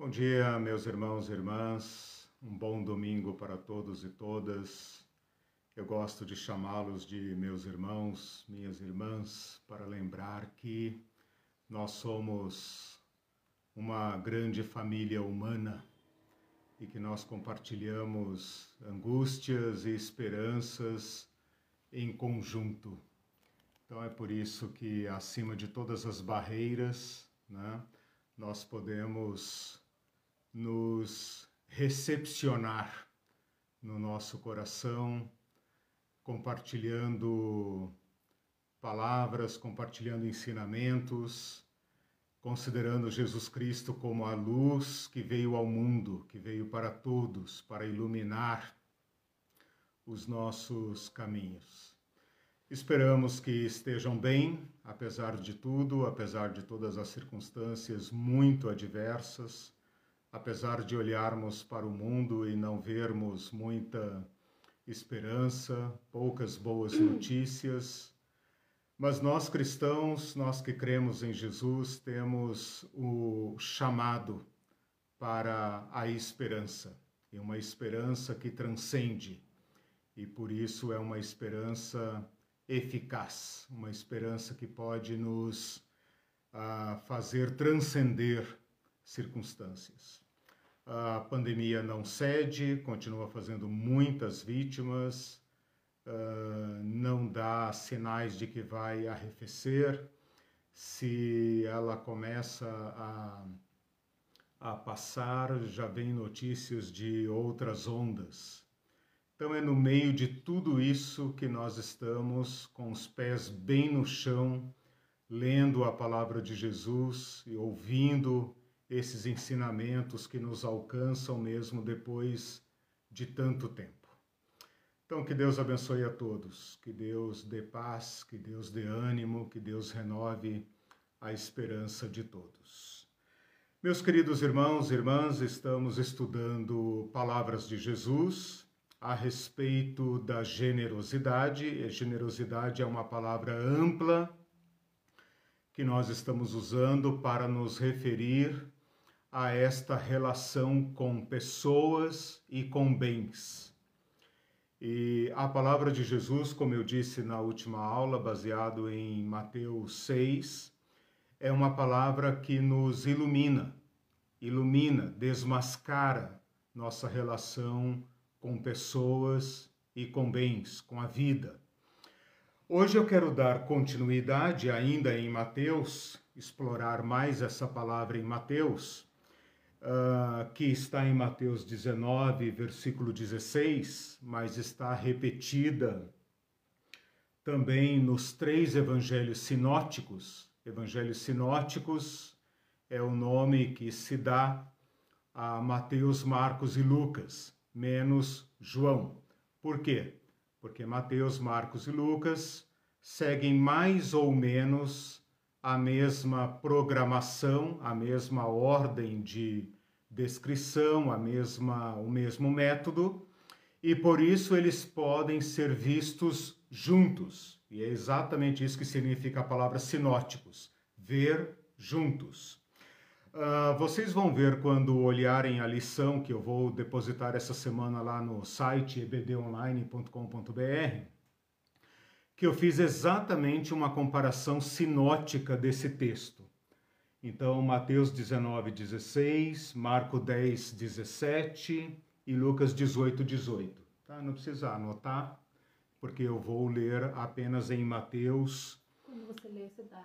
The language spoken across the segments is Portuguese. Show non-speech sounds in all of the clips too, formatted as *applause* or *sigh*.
Bom dia, meus irmãos e irmãs. Um bom domingo para todos e todas. Eu gosto de chamá-los de meus irmãos, minhas irmãs, para lembrar que nós somos uma grande família humana e que nós compartilhamos angústias e esperanças em conjunto. Então é por isso que, acima de todas as barreiras, né, nós podemos nos recepcionar no nosso coração, compartilhando palavras, compartilhando ensinamentos, considerando Jesus Cristo como a luz que veio ao mundo, que veio para todos, para iluminar os nossos caminhos. Esperamos que estejam bem, apesar de tudo, apesar de todas as circunstâncias muito adversas apesar de olharmos para o mundo e não vermos muita esperança, poucas boas notícias, mas nós cristãos, nós que cremos em Jesus, temos o chamado para a esperança, e uma esperança que transcende, e por isso é uma esperança eficaz, uma esperança que pode nos uh, fazer transcender circunstâncias. A pandemia não cede, continua fazendo muitas vítimas, uh, não dá sinais de que vai arrefecer. Se ela começa a, a passar, já vem notícias de outras ondas. Então é no meio de tudo isso que nós estamos com os pés bem no chão, lendo a palavra de Jesus e ouvindo esses ensinamentos que nos alcançam mesmo depois de tanto tempo. Então, que Deus abençoe a todos, que Deus dê paz, que Deus dê ânimo, que Deus renove a esperança de todos. Meus queridos irmãos e irmãs, estamos estudando palavras de Jesus a respeito da generosidade. E generosidade é uma palavra ampla que nós estamos usando para nos referir a esta relação com pessoas e com bens. E a palavra de Jesus, como eu disse na última aula, baseado em Mateus 6, é uma palavra que nos ilumina, ilumina, desmascara nossa relação com pessoas e com bens, com a vida. Hoje eu quero dar continuidade ainda em Mateus, explorar mais essa palavra em Mateus, uh, que está em Mateus 19, versículo 16, mas está repetida também nos três evangelhos sinóticos. Evangelhos sinóticos é o nome que se dá a Mateus, Marcos e Lucas, menos João. Por quê? Porque Mateus, Marcos e Lucas seguem mais ou menos a mesma programação, a mesma ordem de descrição, a mesma, o mesmo método, e por isso eles podem ser vistos juntos. E é exatamente isso que significa a palavra sinóticos, ver juntos. Uh, vocês vão ver quando olharem a lição que eu vou depositar essa semana lá no site ebdonline.com.br que eu fiz exatamente uma comparação sinótica desse texto. Então, Mateus 19, 16, Marco 10, 17 e Lucas 18, 18. Tá? Não precisa anotar, porque eu vou ler apenas em Mateus. Quando você lê, você dá.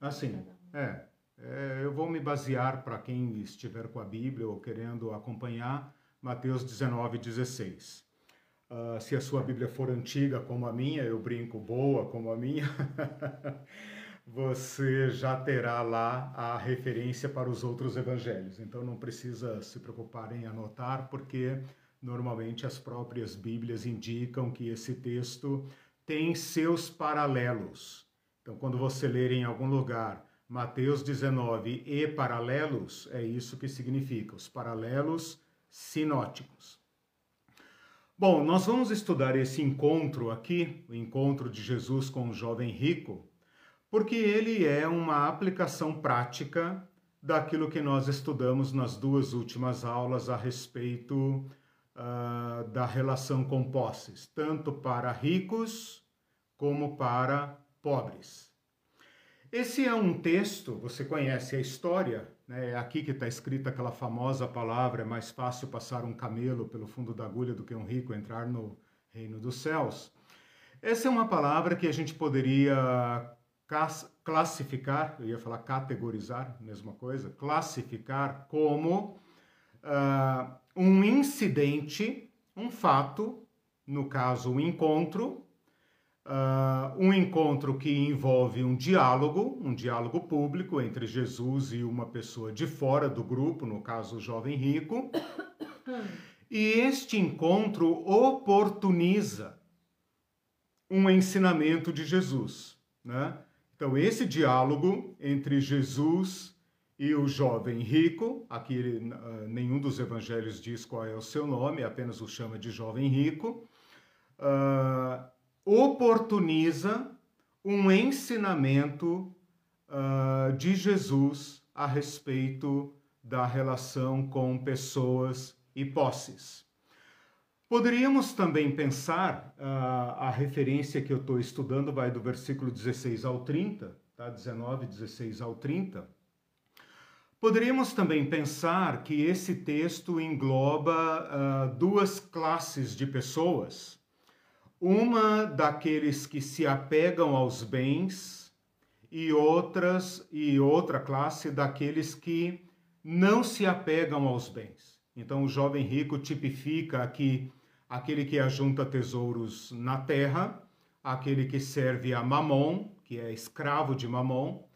Assim, é, é, eu vou me basear para quem estiver com a Bíblia ou querendo acompanhar, Mateus 19, 16. Uh, se a sua Bíblia for antiga como a minha, eu brinco boa como a minha, *laughs* você já terá lá a referência para os outros evangelhos. Então não precisa se preocupar em anotar, porque normalmente as próprias Bíblias indicam que esse texto tem seus paralelos. Então, quando você ler em algum lugar Mateus 19 e paralelos, é isso que significa, os paralelos sinóticos. Bom, nós vamos estudar esse encontro aqui, o encontro de Jesus com o jovem rico, porque ele é uma aplicação prática daquilo que nós estudamos nas duas últimas aulas a respeito uh, da relação com posses, tanto para ricos como para pobres. Esse é um texto, você conhece a história? É aqui que está escrita aquela famosa palavra: é mais fácil passar um camelo pelo fundo da agulha do que um rico entrar no reino dos céus. Essa é uma palavra que a gente poderia classificar, eu ia falar categorizar, mesma coisa, classificar como uh, um incidente, um fato, no caso, um encontro, uh, um encontro que envolve um diálogo, um diálogo público entre Jesus e uma pessoa de fora do grupo, no caso, o jovem rico. E este encontro oportuniza um ensinamento de Jesus, né? Então, esse diálogo entre Jesus e o jovem rico, aqui uh, nenhum dos evangelhos diz qual é o seu nome, apenas o chama de jovem rico, uh, oportuniza um ensinamento uh, de Jesus a respeito da relação com pessoas e posses. Poderíamos também pensar, uh, a referência que eu estou estudando vai do versículo 16 ao 30, tá? 19, 16 ao 30. Poderíamos também pensar que esse texto engloba uh, duas classes de pessoas. Uma daqueles que se apegam aos bens e outras e outra classe daqueles que não se apegam aos bens. Então o jovem rico tipifica aqui aquele que ajunta tesouros na terra, aquele que serve a Mamon, que é escravo de Mamon,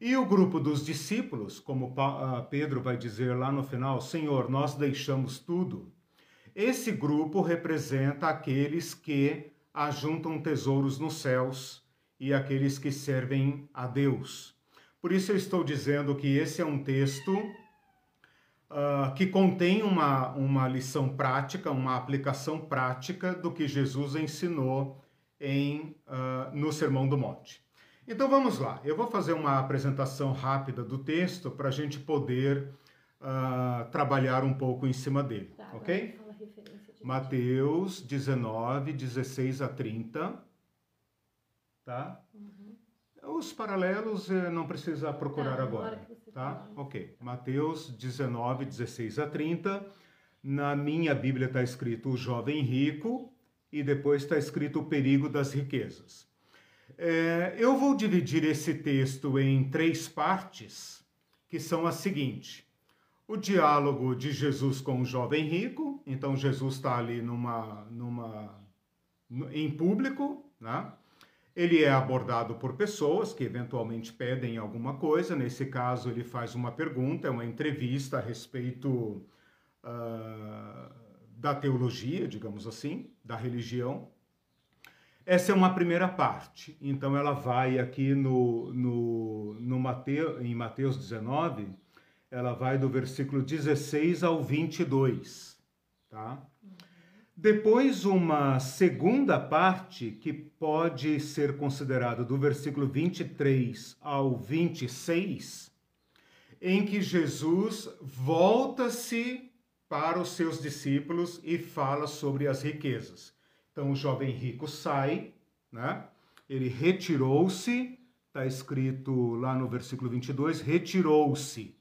e o grupo dos discípulos, como ah, Pedro vai dizer lá no final, Senhor, nós deixamos tudo. Esse grupo representa aqueles que ajuntam tesouros nos céus e aqueles que servem a Deus. Por isso eu estou dizendo que esse é um texto uh, que contém uma, uma lição prática, uma aplicação prática do que Jesus ensinou em, uh, no Sermão do Monte. Então vamos lá, eu vou fazer uma apresentação rápida do texto para a gente poder uh, trabalhar um pouco em cima dele, tá, ok? Mateus 19, 16 a 30. Tá? Uhum. Os paralelos eh, não precisa procurar tá, agora tá? Ok. Mateus 19, 16 a 30. Na minha Bíblia está escrito o jovem rico e depois está escrito o perigo das riquezas. É, eu vou dividir esse texto em três partes, que são as seguintes. O diálogo de Jesus com o jovem rico, então Jesus está ali numa, numa, em público, né? Ele é abordado por pessoas que eventualmente pedem alguma coisa. Nesse caso, ele faz uma pergunta, é uma entrevista a respeito uh, da teologia, digamos assim, da religião. Essa é uma primeira parte. Então, ela vai aqui no, no, no Mateus, em Mateus 19, ela vai do versículo 16 ao 22, tá? Depois, uma segunda parte, que pode ser considerada do versículo 23 ao 26, em que Jesus volta-se para os seus discípulos e fala sobre as riquezas. Então, o jovem rico sai, né? ele retirou-se, está escrito lá no versículo 22, retirou-se.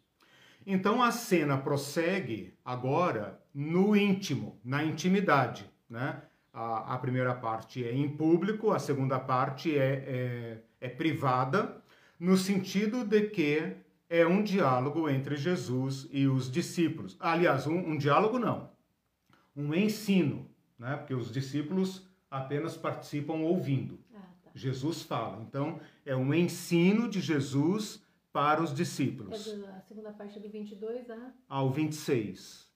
Então, a cena prossegue agora no íntimo, na intimidade. Né? A, a primeira parte é em público, a segunda parte é, é, é privada, no sentido de que é um diálogo entre Jesus e os discípulos. Aliás, um, um diálogo não, um ensino, né? porque os discípulos apenas participam ouvindo. Ah, tá. Jesus fala. Então, é um ensino de Jesus para os discípulos. É a segunda parte do 22 a... ao 26.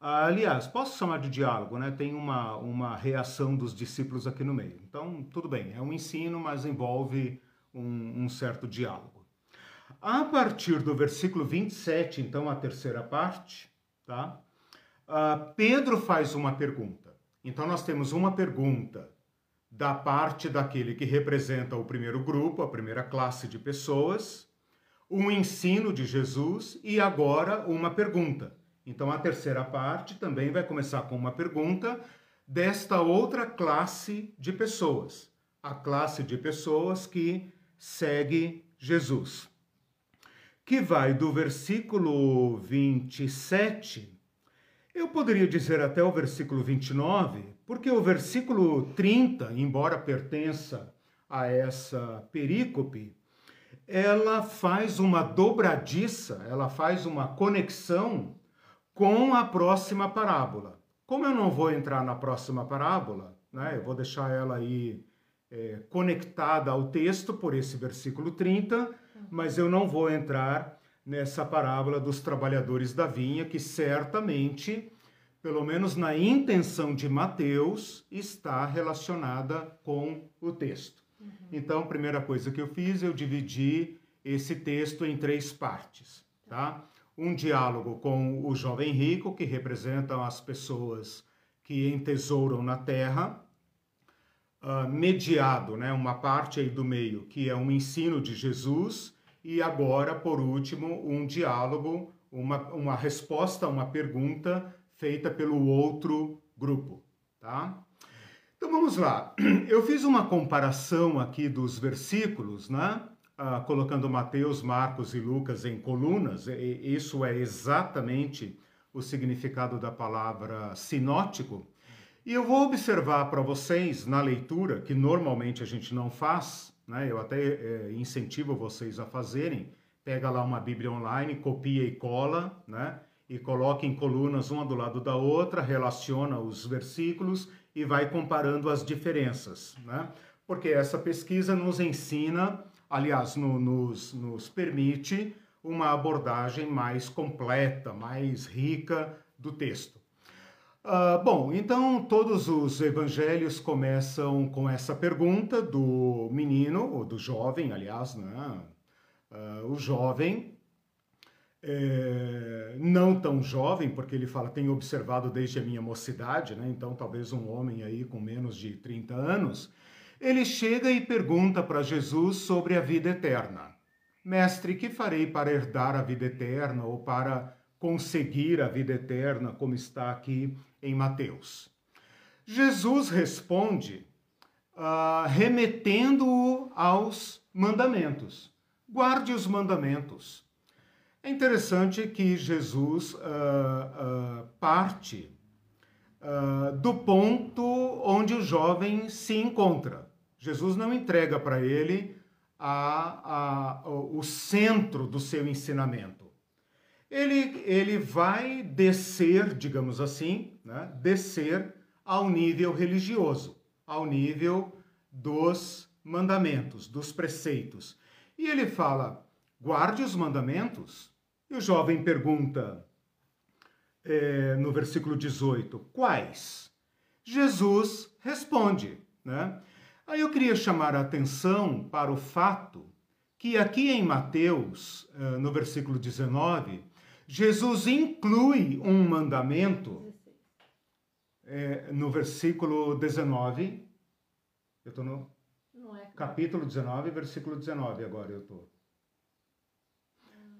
Aliás, posso chamar de diálogo, né? Tem uma, uma reação dos discípulos aqui no meio. Então, tudo bem, é um ensino, mas envolve um, um certo diálogo. A partir do versículo 27, então, a terceira parte, tá? Uh, Pedro faz uma pergunta. Então, nós temos uma pergunta da parte daquele que representa o primeiro grupo, a primeira classe de pessoas, um ensino de Jesus e agora uma pergunta. Então a terceira parte também vai começar com uma pergunta desta outra classe de pessoas, a classe de pessoas que segue Jesus, que vai do versículo 27, eu poderia dizer até o versículo 29, porque o versículo 30, embora pertença a essa perícope, ela faz uma dobradiça, ela faz uma conexão com a próxima parábola. Como eu não vou entrar na próxima parábola, né, eu vou deixar ela aí é, conectada ao texto por esse versículo 30, mas eu não vou entrar nessa parábola dos trabalhadores da vinha, que certamente, pelo menos na intenção de Mateus, está relacionada com o texto. Uhum. Então, a primeira coisa que eu fiz, eu dividi esse texto em três partes, tá? Um diálogo com o jovem rico, que representam as pessoas que entesouram na terra, uh, mediado, né, uma parte aí do meio, que é um ensino de Jesus, e agora, por último, um diálogo, uma, uma resposta a uma pergunta feita pelo outro grupo, tá? Então vamos lá. *clears throat* Eu fiz uma comparação aqui dos versículos, né? Uh, colocando Mateus, Marcos e Lucas em colunas. E isso é exatamente o significado da palavra sinótico. E eu vou observar para vocês na leitura, que normalmente a gente não faz, né? eu até é, incentivo vocês a fazerem, pega lá uma Bíblia online, copia e cola, né? E coloca em colunas uma do lado da outra, relaciona os versículos e vai comparando as diferenças, né? porque essa pesquisa nos ensina, aliás, no, nos, nos permite uma abordagem mais completa, mais rica do texto. Uh, bom, então todos os evangelhos começam com essa pergunta do menino, ou do jovem, aliás, né? Uh, o jovem, é, não tão jovem, porque ele fala, tenho observado desde a minha mocidade, né? então talvez um homem aí com menos de 30 anos, ele chega e pergunta para Jesus sobre a vida eterna. Mestre, que farei para herdar a vida eterna ou para conseguir a vida eterna, como está aqui em Mateus. Jesus responde uh, remetendo-o aos mandamentos. Guarde os mandamentos. É interessante que Jesus uh, uh, parte do ponto onde o jovem se encontra. Jesus não entrega para ele a, a, o centro do seu ensinamento ele, ele vai descer, digamos assim, né, descer ao nível religioso, ao nível dos mandamentos, dos preceitos. E ele fala: guarde os mandamentos. E o jovem pergunta, é, no versículo 18, quais? Jesus responde, né? Aí eu queria chamar a atenção para o fato que aqui em Mateus, eh, no versículo 19, Jesus inclui um mandamento é, no versículo 19. Eu estou no é. capítulo 19, versículo 19 agora eu estou.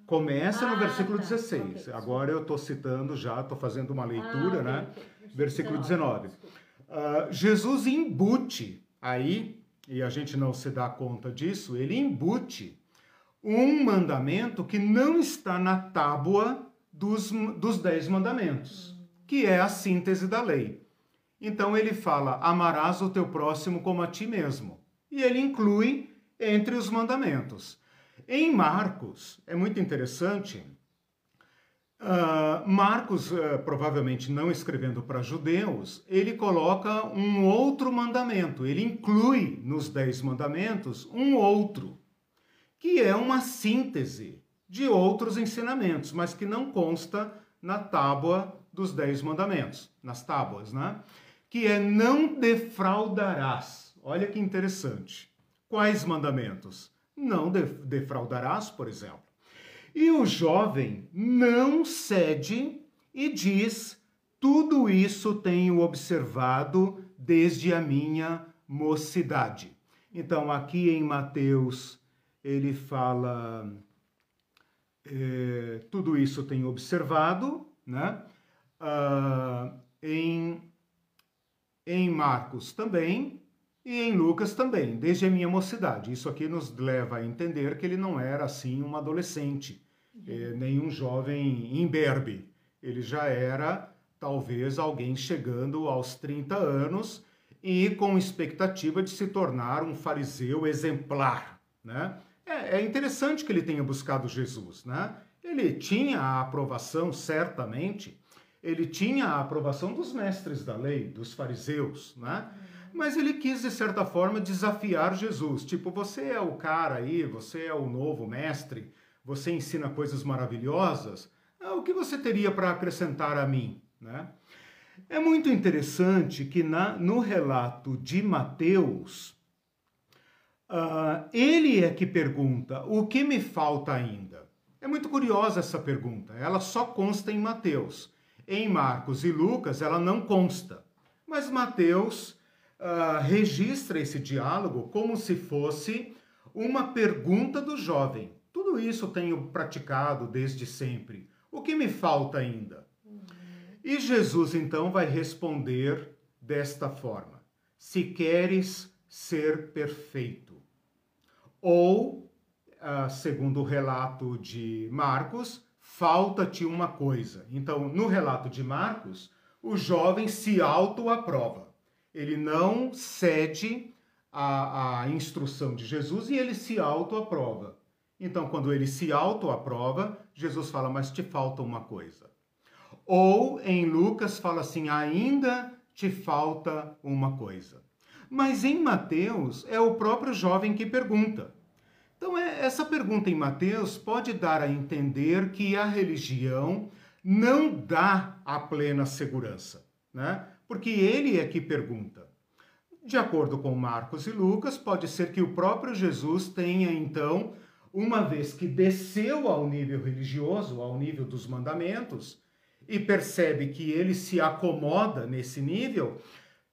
Começa ah, no versículo tá. 16. Okay. Agora eu estou citando já, estou fazendo uma leitura, ah, né? Okay. Versículo 19. 19. Uh, Jesus embute aí, e a gente não se dá conta disso, ele embute um mandamento que não está na tábua dos, dos dez mandamentos, que é a síntese da lei. Então ele fala: amarás o teu próximo como a ti mesmo. E ele inclui entre os mandamentos. Em Marcos, é muito interessante. Uh, Marcos, uh, provavelmente não escrevendo para judeus, ele coloca um outro mandamento, ele inclui nos Dez Mandamentos um outro, que é uma síntese de outros ensinamentos, mas que não consta na tábua dos Dez Mandamentos, nas tábuas, né? Que é não defraudarás. Olha que interessante. Quais mandamentos? Não defraudarás, por exemplo. E o jovem não cede e diz: tudo isso tenho observado desde a minha mocidade. Então, aqui em Mateus, ele fala é, tudo isso tenho observado, né? Ah, em, em Marcos também e em Lucas também, desde a minha mocidade. Isso aqui nos leva a entender que ele não era assim um adolescente, é, nem um jovem imberbe. Ele já era talvez alguém chegando aos 30 anos e com expectativa de se tornar um fariseu exemplar, né? É, é interessante que ele tenha buscado Jesus, né? Ele tinha a aprovação, certamente, ele tinha a aprovação dos mestres da lei, dos fariseus, né? Mas ele quis, de certa forma, desafiar Jesus. Tipo, você é o cara aí, você é o novo mestre, você ensina coisas maravilhosas. Ah, o que você teria para acrescentar a mim? Né? É muito interessante que na, no relato de Mateus, uh, ele é que pergunta: o que me falta ainda? É muito curiosa essa pergunta. Ela só consta em Mateus. Em Marcos e Lucas, ela não consta. Mas Mateus uh, registra esse diálogo como se fosse uma pergunta do jovem. Tudo isso tenho praticado desde sempre. O que me falta ainda? E Jesus então vai responder desta forma: Se queres ser perfeito. Ou, uh, segundo o relato de Marcos, falta-te uma coisa. Então, no relato de Marcos, o jovem se auto-aprova. Ele não cede à, à instrução de Jesus e ele se auto-aprova. Então, quando ele se auto-aprova, Jesus fala: Mas te falta uma coisa. Ou em Lucas fala assim: ainda te falta uma coisa. Mas em Mateus é o próprio jovem que pergunta. Então, é, essa pergunta em Mateus pode dar a entender que a religião não dá a plena segurança, né? Porque ele é que pergunta. De acordo com Marcos e Lucas, pode ser que o próprio Jesus tenha então, uma vez que desceu ao nível religioso, ao nível dos mandamentos, e percebe que ele se acomoda nesse nível,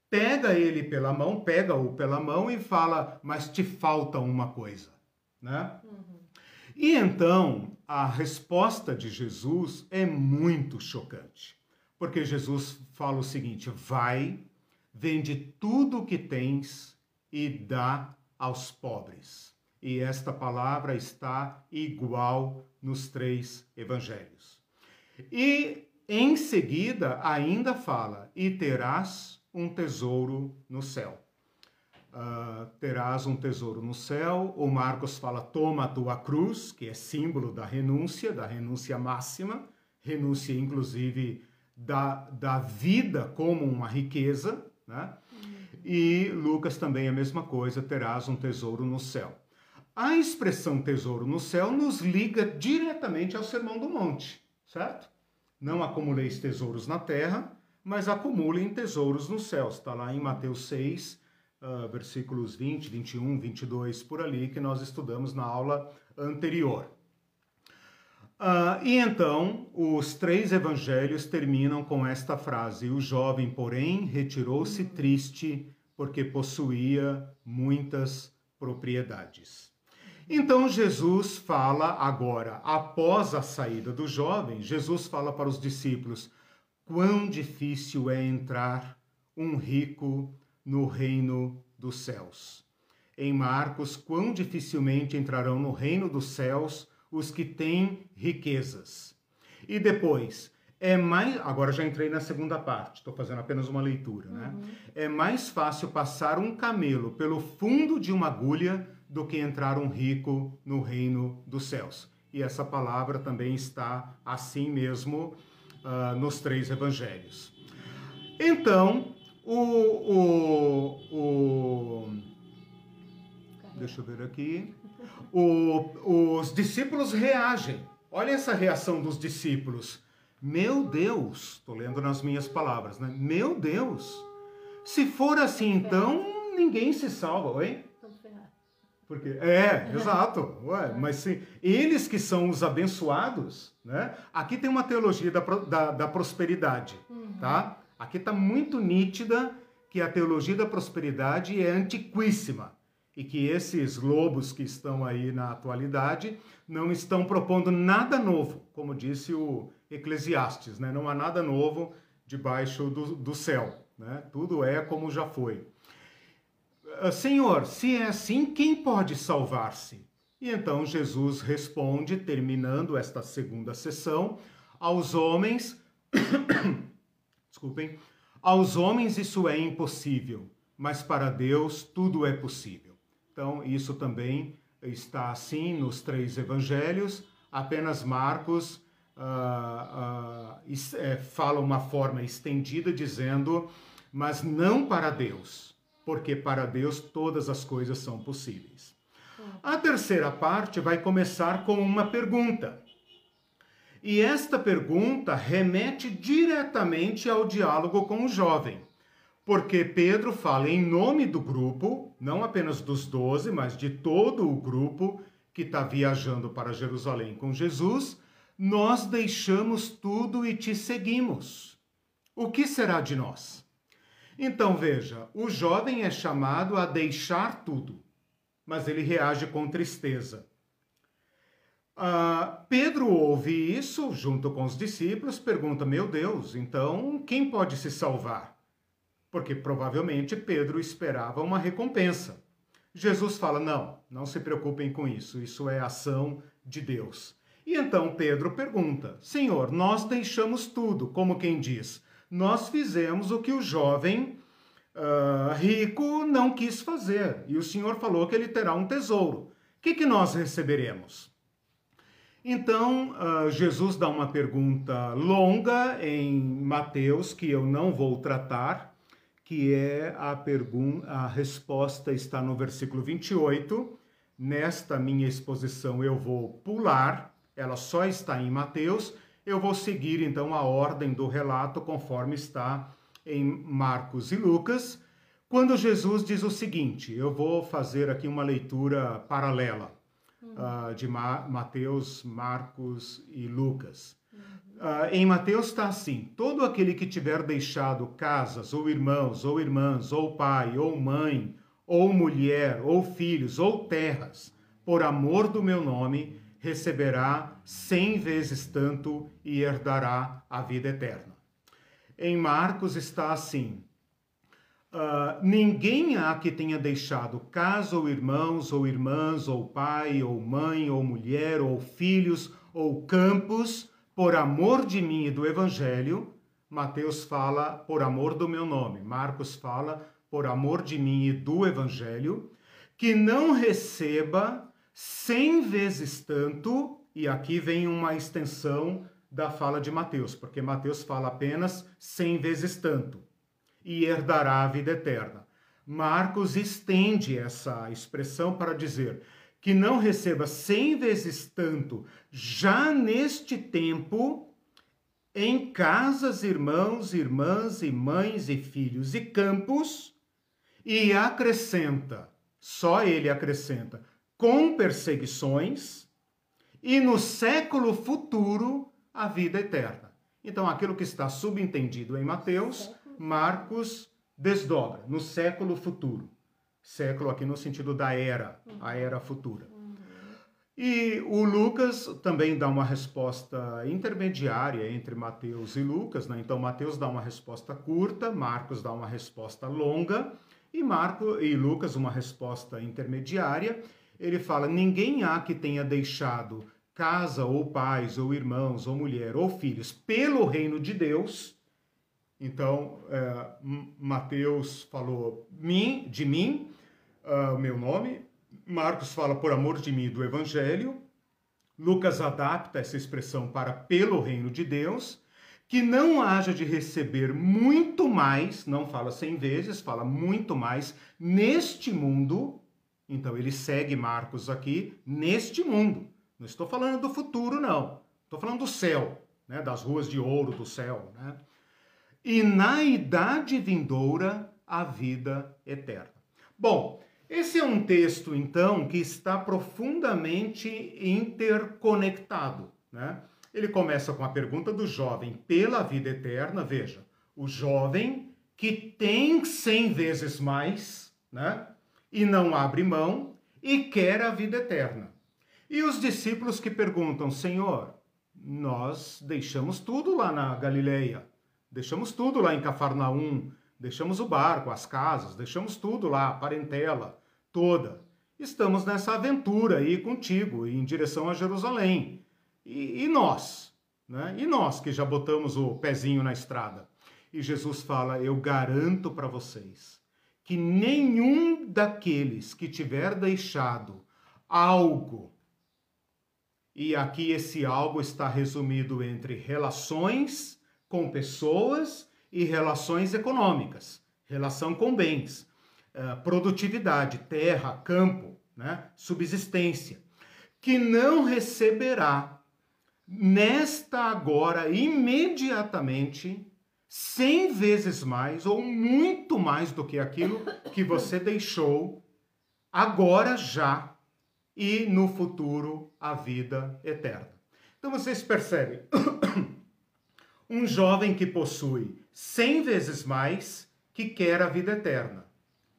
pega ele pela mão, pega-o pela mão e fala: Mas te falta uma coisa. Né? Uhum. E então a resposta de Jesus é muito chocante, porque Jesus fala o seguinte: vai, vende tudo o que tens e dá aos pobres. E esta palavra está igual nos três evangelhos. E em seguida, ainda fala: e terás um tesouro no céu. Uh, terás um tesouro no céu. O Marcos fala: toma a tua cruz, que é símbolo da renúncia, da renúncia máxima, renúncia inclusive da, da vida como uma riqueza, né? E Lucas também a mesma coisa: terás um tesouro no céu. A expressão tesouro no céu nos liga diretamente ao Sermão do Monte, certo? Não acumuleis tesouros na terra, mas acumulem tesouros nos céus. Está lá em Mateus 6, uh, ah, versículos 20, 21, 22, por ali, que nós estudamos na aula anterior. Uh, e então, os três evangelhos terminam com esta frase: O jovem, porém, retirou-se triste, porque possuía muitas propriedades. Então Jesus fala agora, após a saída do jovem, Jesus fala para os discípulos: quão difícil é entrar um rico no reino dos céus. Em Marcos, quão dificilmente entrarão no reino dos céus os que têm riquezas. E depois, é mais. Agora já entrei na segunda parte, estou fazendo apenas uma leitura, né? Uhum. É mais fácil passar um camelo pelo fundo de uma agulha do que entrar um rico no reino dos céus. E essa palavra também está assim mesmo uh, nos três evangelhos. Então, o, o, o, deixa eu ver aqui. O, os discípulos reagem. Olha essa reação dos discípulos. Meu Deus, estou lendo nas minhas palavras, né? Meu Deus, se for assim, então ninguém se salva, oi? Porque, é, exato. Ué, mas sim, eles que são os abençoados, né? Aqui tem uma teologia da, da, da prosperidade, uhum. tá? Aqui está muito nítida que a teologia da prosperidade é antiquíssima. E que esses lobos que estão aí na atualidade não estão propondo nada novo, como disse o Eclesiastes, né? não há nada novo debaixo do, do céu, né? tudo é como já foi. Ah, Senhor, se é assim, quem pode salvar-se? E então Jesus responde, terminando esta segunda sessão, aos homens, *coughs* desculpem, aos homens isso é impossível, mas para Deus tudo é possível. Então, isso também está assim nos três evangelhos, apenas Marcos uh, uh, é, fala uma forma estendida dizendo, mas não para Deus, porque para Deus todas as coisas são possíveis. A terceira parte vai começar com uma pergunta. E esta pergunta remete diretamente ao diálogo com o jovem porque Pedro fala em nome do grupo, não apenas dos doze, mas de todo o grupo que está viajando para Jerusalém com Jesus. Nós deixamos tudo e te seguimos. O que será de nós? Então veja, o jovem é chamado a deixar tudo, mas ele reage com tristeza. Uh, Pedro ouve isso junto com os discípulos, pergunta: Meu Deus, então quem pode se salvar? Porque provavelmente Pedro esperava uma recompensa. Jesus fala: não, não se preocupem com isso, isso é ação de Deus. E então Pedro pergunta: Senhor, nós deixamos tudo, como quem diz, nós fizemos o que o jovem uh, rico não quis fazer, e o Senhor falou que ele terá um tesouro. O que, que nós receberemos? Então, uh, Jesus dá uma pergunta longa em Mateus, que eu não vou tratar, que é a pergunta, a resposta está no versículo 28. Nesta minha exposição eu vou pular, ela só está em Mateus. Eu vou seguir então a ordem do relato conforme está em Marcos e Lucas. Quando Jesus diz o seguinte, eu vou fazer aqui uma leitura paralela uh, de Ma Mateus, Marcos e Lucas. Uh, em Mateus está assim: todo aquele que tiver deixado casas, ou irmãos, ou irmãs, ou pai, ou mãe, ou mulher, ou filhos, ou terras, por amor do meu nome, receberá cem vezes tanto e herdará a vida eterna. Em Marcos está assim: uh, ninguém há que tenha deixado casa, ou irmãos, ou irmãs, ou pai, ou mãe, ou mulher, ou filhos, ou campos por amor de mim e do Evangelho, Mateus fala por amor do meu nome, Marcos fala por amor de mim e do Evangelho, que não receba cem vezes tanto, e aqui vem uma extensão da fala de Mateus, porque Mateus fala apenas cem vezes tanto, e herdará a vida eterna. Marcos estende essa expressão para dizer que não receba cem vezes tanto já neste tempo, em casas, irmãos, irmãs e mães e filhos e campos, e acrescenta, só ele acrescenta, com perseguições, e no século futuro a vida eterna. Então, aquilo que está subentendido em Mateus, Marcos desdobra no século futuro século aqui no sentido da era, a era futura. E o Lucas também dá uma resposta intermediária entre Mateus e Lucas, né? Então Mateus dá uma resposta curta, Marcos dá uma resposta longa e Marco e Lucas uma resposta intermediária. Ele fala: ninguém há que tenha deixado casa ou pais ou irmãos ou mulher ou filhos pelo reino de Deus. Então é, Mateus falou mim, de mim, uh, meu nome. Marcos fala por amor de mim do Evangelho. Lucas adapta essa expressão para pelo reino de Deus. Que não haja de receber muito mais, não fala cem vezes, fala muito mais neste mundo. Então ele segue Marcos aqui, neste mundo. Não estou falando do futuro, não. Estou falando do céu, né? das ruas de ouro do céu. Né? E na idade vindoura, a vida eterna. Bom, esse é um texto, então, que está profundamente interconectado. Né? Ele começa com a pergunta do jovem pela vida eterna. Veja, o jovem que tem cem vezes mais, né? e não abre mão e quer a vida eterna. E os discípulos que perguntam: Senhor, nós deixamos tudo lá na Galileia, deixamos tudo lá em Cafarnaum, deixamos o barco, as casas, deixamos tudo lá, a parentela toda. Estamos nessa aventura aí contigo, em direção a Jerusalém. E, e nós? Né? E nós que já botamos o pezinho na estrada? E Jesus fala: Eu garanto para vocês que nenhum daqueles que tiver deixado algo e aqui esse algo está resumido entre relações com pessoas e relações econômicas, relação com bens, eh, produtividade, terra, campo, né? subsistência, que não receberá nesta agora imediatamente cem vezes mais ou muito mais do que aquilo que você deixou agora já e no futuro a vida eterna. Então vocês percebem, *coughs* um jovem que possui cem vezes mais que quer a vida eterna.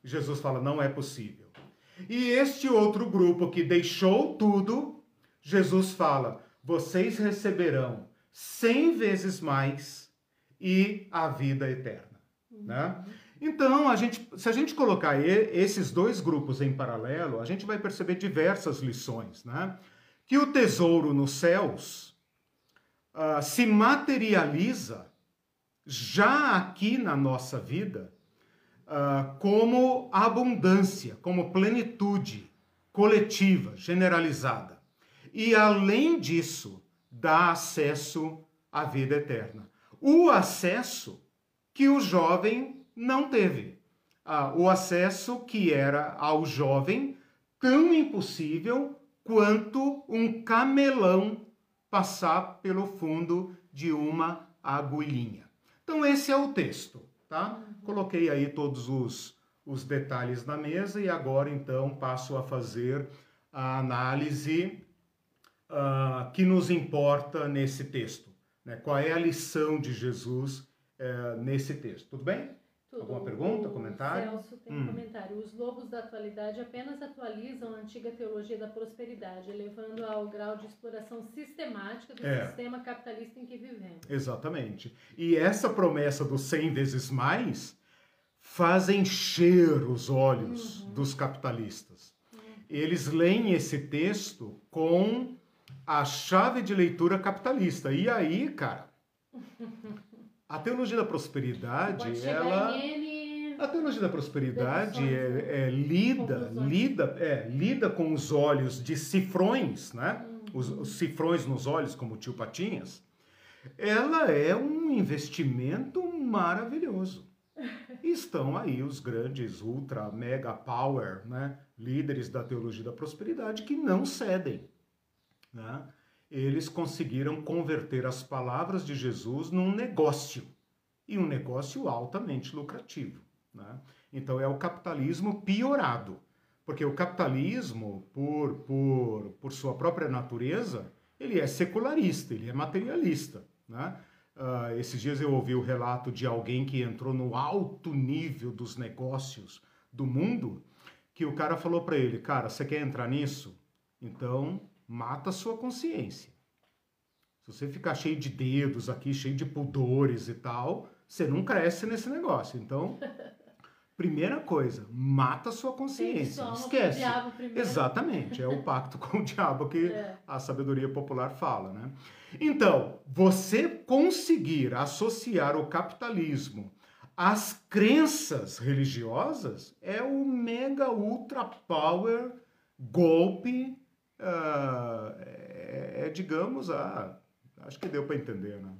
Jesus fala, não é possível. E este outro grupo que deixou tudo, Jesus fala, vocês receberão cem vezes mais e a vida eterna. Né? Então, a gente, se a gente colocar esses dois grupos em paralelo, a gente vai perceber diversas lições. Né? Que o tesouro nos céus uh, se materializa já aqui na nossa vida uh, como abundância, como plenitude coletiva, generalizada. E, além disso, dá acesso à vida eterna. O acesso que o jovem não teve ah, o acesso que era ao jovem tão impossível quanto um camelão passar pelo fundo de uma agulhinha. Então esse é o texto, tá? Coloquei aí todos os, os detalhes na mesa e agora então passo a fazer a análise uh, que nos importa nesse texto. Né? Qual é a lição de Jesus uh, nesse texto? Tudo bem? Tudo. Alguma pergunta, o comentário? Celso tem hum. um comentário. Os lobos da atualidade apenas atualizam a antiga teologia da prosperidade, elevando ao grau de exploração sistemática do é. sistema capitalista em que vivemos. Exatamente. E essa promessa dos 100 vezes mais faz encher os olhos uhum. dos capitalistas. Uhum. Eles leem esse texto com a chave de leitura capitalista. E aí, cara, *laughs* A teologia da prosperidade, ela. A teologia da prosperidade é, é lida, lida, é, lida com os olhos de cifrões, né? Uhum. Os, os, cifrões nos olhos, como o tio Patinhas. Ela é um investimento maravilhoso. *laughs* estão aí os grandes ultra, mega power, né? Líderes da teologia da prosperidade que não cedem, né? Eles conseguiram converter as palavras de Jesus num negócio, e um negócio altamente lucrativo. Né? Então é o capitalismo piorado, porque o capitalismo, por, por, por sua própria natureza, ele é secularista, ele é materialista. Né? Uh, esses dias eu ouvi o relato de alguém que entrou no alto nível dos negócios do mundo, que o cara falou para ele, cara, você quer entrar nisso? Então mata a sua consciência. Se você ficar cheio de dedos aqui, cheio de pudores e tal, você não cresce nesse negócio. Então, *laughs* primeira coisa, mata a sua consciência. Esquece. Exatamente, é o pacto *laughs* com o diabo que é. a sabedoria popular fala, né? Então, você conseguir associar o capitalismo às crenças religiosas é o mega ultra power golpe uh, é, é, digamos, a. Acho que deu para entender, né?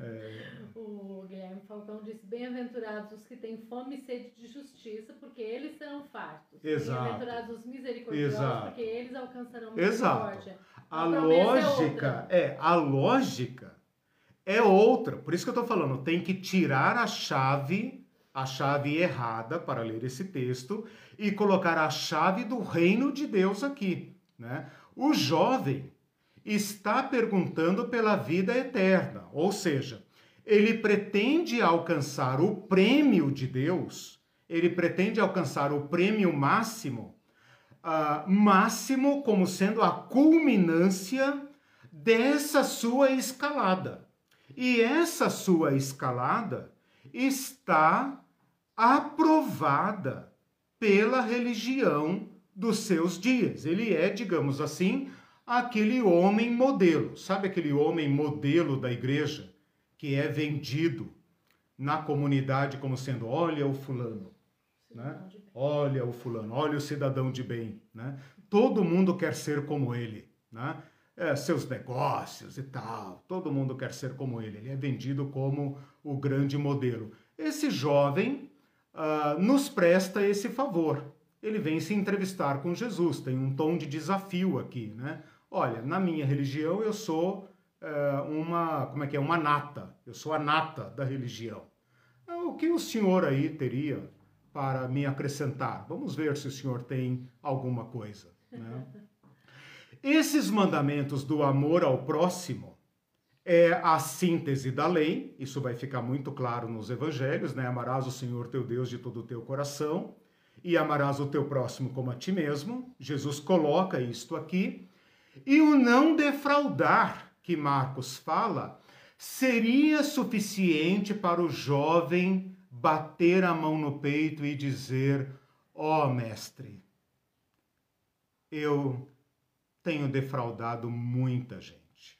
é... *laughs* O Guilherme Falcão disse: Bem-aventurados os que têm fome e sede de justiça, porque eles serão fartos. Bem-aventurados os misericordiosos, Exato. porque eles alcançarão misericórdia. Exato. A, a lógica é, é, a lógica é outra. Por isso que eu estou falando, tem que tirar a chave, a chave errada para ler esse texto e colocar a chave do reino de Deus aqui. Né? O jovem está perguntando pela vida eterna, ou seja, ele pretende alcançar o prêmio de Deus ele pretende alcançar o prêmio máximo, uh, máximo como sendo a culminância dessa sua escalada. E essa sua escalada está aprovada pela religião dos seus dias. Ele é, digamos assim, aquele homem modelo. Sabe aquele homem modelo da igreja que é vendido na comunidade como sendo: olha o fulano, né? olha o fulano, olha o cidadão de bem. Né? Todo mundo quer ser como ele. Né? É, seus negócios e tal, todo mundo quer ser como ele. Ele é vendido como o grande modelo. Esse jovem uh, nos presta esse favor. Ele vem se entrevistar com Jesus, tem um tom de desafio aqui, né? Olha, na minha religião eu sou uh, uma, como é que é, uma nata. Eu sou a nata da religião. O que o senhor aí teria para me acrescentar? Vamos ver se o senhor tem alguma coisa. Né? *laughs* Esses mandamentos do amor ao próximo é a síntese da lei, isso vai ficar muito claro nos evangelhos, né? Amarás o Senhor teu Deus de todo o teu coração e amarás o teu próximo como a ti mesmo. Jesus coloca isto aqui. E o não defraudar, que Marcos fala, seria suficiente para o jovem bater a mão no peito e dizer: Ó oh, mestre, eu tenho defraudado muita gente.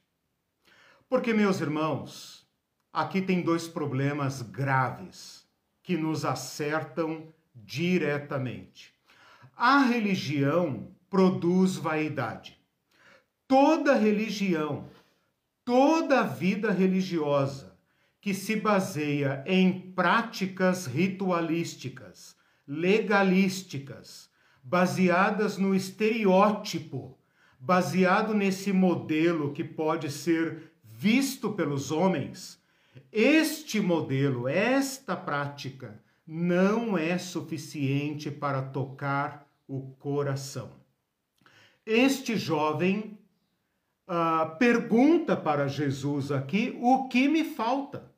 Porque, meus irmãos, aqui tem dois problemas graves que nos acertam diretamente. A religião produz vaidade. Toda religião, toda vida religiosa que se baseia em práticas ritualísticas, legalísticas, baseadas no estereótipo baseado nesse modelo que pode ser visto pelos homens, este modelo, esta prática, não é suficiente para tocar o coração. Este jovem uh, pergunta para Jesus aqui o que me falta.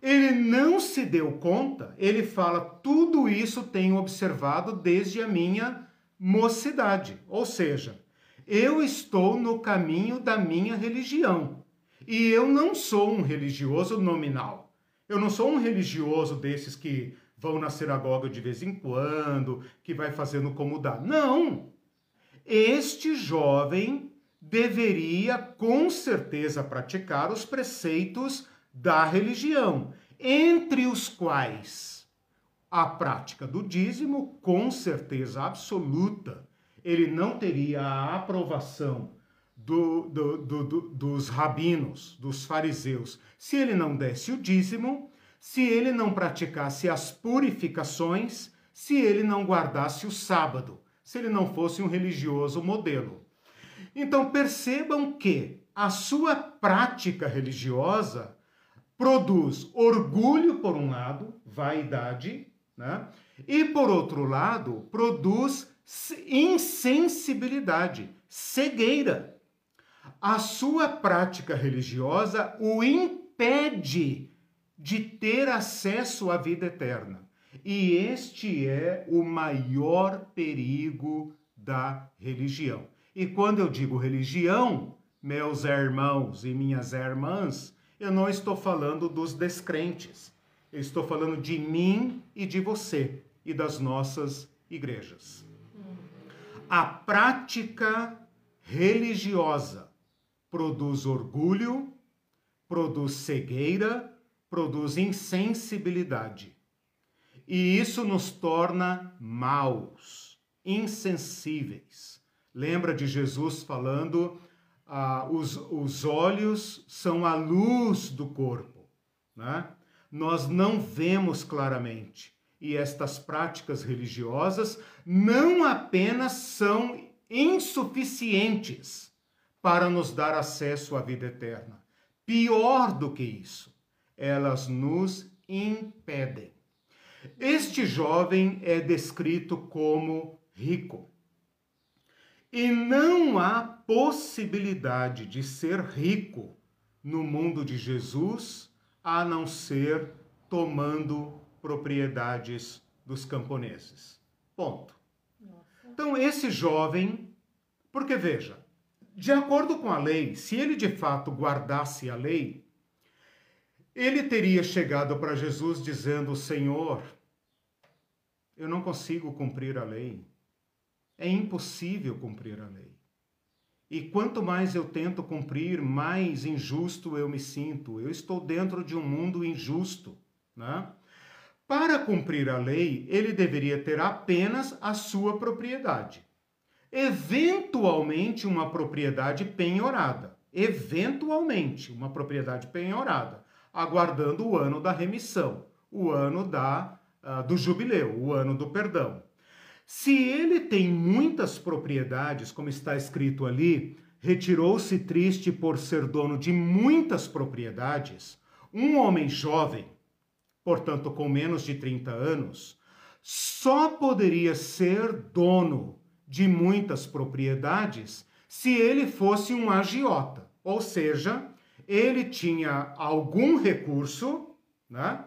Ele não se deu conta, ele fala: tudo isso tenho observado desde a minha mocidade. Ou seja, eu estou no caminho da minha religião. E eu não sou um religioso nominal. Eu não sou um religioso desses que vão na sinagoga de vez em quando, que vai fazendo como dá. Não! Este jovem deveria com certeza praticar os preceitos da religião, entre os quais a prática do dízimo, com certeza absoluta, ele não teria a aprovação do, do, do, dos rabinos, dos fariseus, se ele não desse o dízimo, se ele não praticasse as purificações, se ele não guardasse o sábado, se ele não fosse um religioso modelo. Então percebam que a sua prática religiosa produz orgulho por um lado, vaidade, né? e por outro lado, produz insensibilidade, cegueira. A sua prática religiosa o impede de ter acesso à vida eterna. E este é o maior perigo da religião. E quando eu digo religião, meus irmãos e minhas irmãs, eu não estou falando dos descrentes. Eu estou falando de mim e de você e das nossas igrejas a prática religiosa produz orgulho, produz cegueira, produz insensibilidade. E isso nos torna maus, insensíveis. Lembra de Jesus falando: ah, os, os olhos são a luz do corpo. Né? Nós não vemos claramente e estas práticas religiosas não apenas são insuficientes para nos dar acesso à vida eterna. Pior do que isso, elas nos impedem. Este jovem é descrito como rico. E não há possibilidade de ser rico no mundo de Jesus a não ser tomando propriedades dos camponeses. Ponto. Então, esse jovem, porque veja, de acordo com a lei, se ele de fato guardasse a lei, ele teria chegado para Jesus dizendo: Senhor, eu não consigo cumprir a lei. É impossível cumprir a lei. E quanto mais eu tento cumprir, mais injusto eu me sinto. Eu estou dentro de um mundo injusto. Né? Para cumprir a lei, ele deveria ter apenas a sua propriedade. Eventualmente, uma propriedade penhorada. Eventualmente, uma propriedade penhorada, aguardando o ano da remissão, o ano da, uh, do jubileu, o ano do perdão. Se ele tem muitas propriedades, como está escrito ali, retirou-se triste por ser dono de muitas propriedades, um homem jovem, portanto com menos de 30 anos, só poderia ser dono de muitas propriedades se ele fosse um agiota, ou seja, ele tinha algum recurso, né?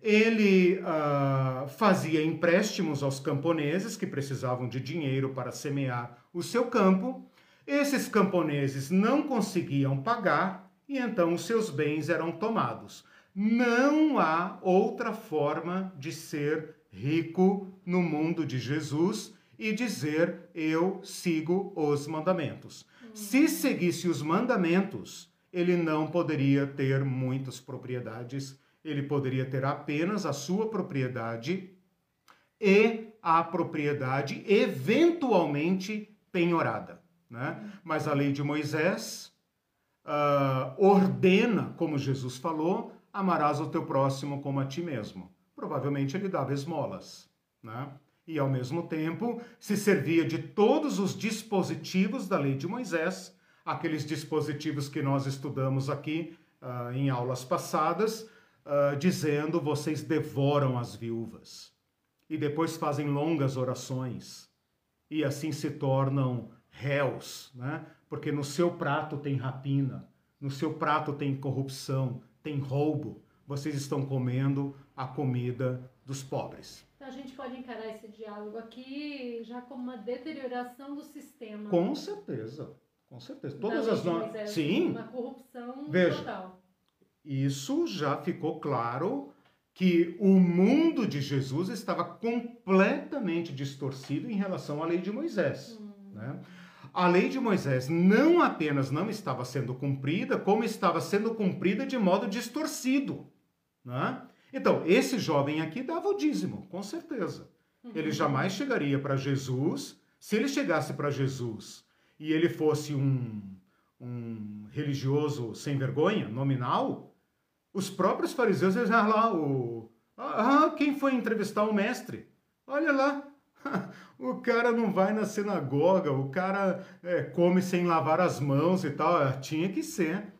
Ele uh, fazia empréstimos aos camponeses que precisavam de dinheiro para semear o seu campo. Esses camponeses não conseguiam pagar e então os seus bens eram tomados. Não há outra forma de ser rico no mundo de Jesus e dizer eu sigo os mandamentos. Se seguisse os mandamentos, ele não poderia ter muitas propriedades ele poderia ter apenas a sua propriedade e a propriedade eventualmente penhorada. Né? Mas a lei de Moisés uh, ordena, como Jesus falou, amarás o teu próximo como a ti mesmo. Provavelmente ele dava esmolas. Né? E ao mesmo tempo se servia de todos os dispositivos da lei de Moisés, aqueles dispositivos que nós estudamos aqui uh, em aulas passadas, uh, dizendo: vocês devoram as viúvas. E depois fazem longas orações. E assim se tornam réus, né? porque no seu prato tem rapina, no seu prato tem corrupção, tem roubo. Vocês estão comendo a comida dos pobres. A gente pode encarar esse diálogo aqui já como uma deterioração do sistema. Com certeza, com certeza. Todas as normas. Sim. Uma corrupção Veja, total isso já ficou claro que o mundo de Jesus estava completamente distorcido em relação à lei de Moisés. Hum. Né? A lei de Moisés não apenas não estava sendo cumprida, como estava sendo cumprida de modo distorcido. Né? Então, esse jovem aqui dava o dízimo, com certeza. Uhum. Ele jamais chegaria para Jesus. Se ele chegasse para Jesus e ele fosse um, um religioso sem vergonha, nominal, os próprios fariseus diziam ah, lá, o, ah, quem foi entrevistar o mestre? Olha lá, *laughs* o cara não vai na sinagoga, o cara é, come sem lavar as mãos e tal. Ah, tinha que ser.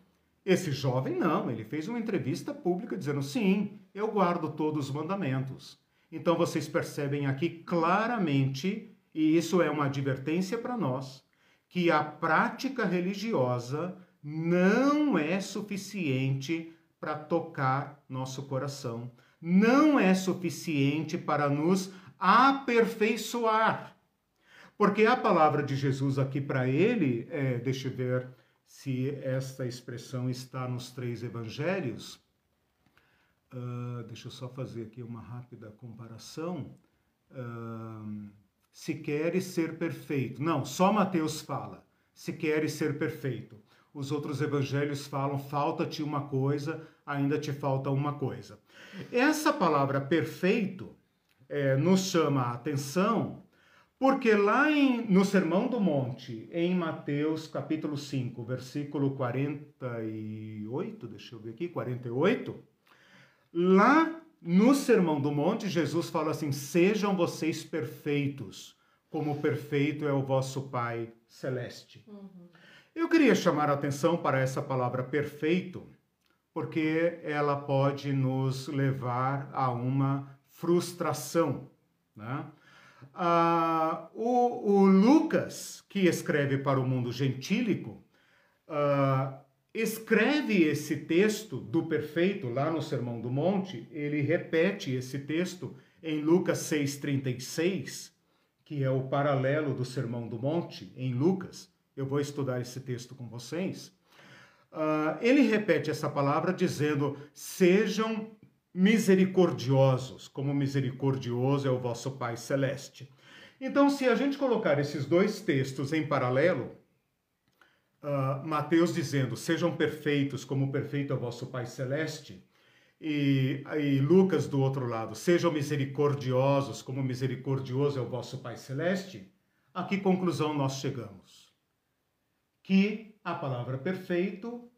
Esse jovem não, ele fez uma entrevista pública dizendo: sim, eu guardo todos os mandamentos. Então vocês percebem aqui claramente, e isso é uma advertência para nós, que a prática religiosa não é suficiente para tocar nosso coração. Não é suficiente para nos aperfeiçoar. Porque a palavra de Jesus aqui para ele, é, deixa eu ver se esta expressão está nos três evangelhos. Uh, deixa eu só fazer aqui uma rápida comparação. Uh, se queres ser perfeito. Não, só Mateus fala. Se queres ser perfeito. Os outros evangelhos falam: falta-te uma coisa, ainda te falta uma coisa. Essa palavra perfeito é, nos chama a atenção porque lá em, no Sermão do Monte, em Mateus capítulo 5, versículo 48, deixa eu ver aqui, 48, lá no Sermão do Monte, Jesus fala assim: sejam vocês perfeitos, como perfeito é o vosso Pai Celeste. Uhum. Eu queria chamar a atenção para essa palavra perfeito, porque ela pode nos levar a uma frustração. Né? Ah, o, o, Lucas, que escreve para o mundo gentílico, ah, escreve esse texto do perfeito lá no Sermão do Monte, ele repete esse texto em Lucas 6,36, que é o paralelo do Sermão do Monte, em Lucas, eu vou estudar esse texto com vocês. Uh, ele repete essa palavra dizendo: sejam misericordiosos, como misericordioso é o vosso Pai Celeste. Então, se a gente colocar esses dois textos em paralelo, uh, Mateus dizendo: sejam perfeitos, como perfeito é o vosso Pai Celeste, e, e Lucas do outro lado: sejam misericordiosos, como misericordioso é o vosso Pai Celeste, a que conclusão nós chegamos? Que a palavra perfeito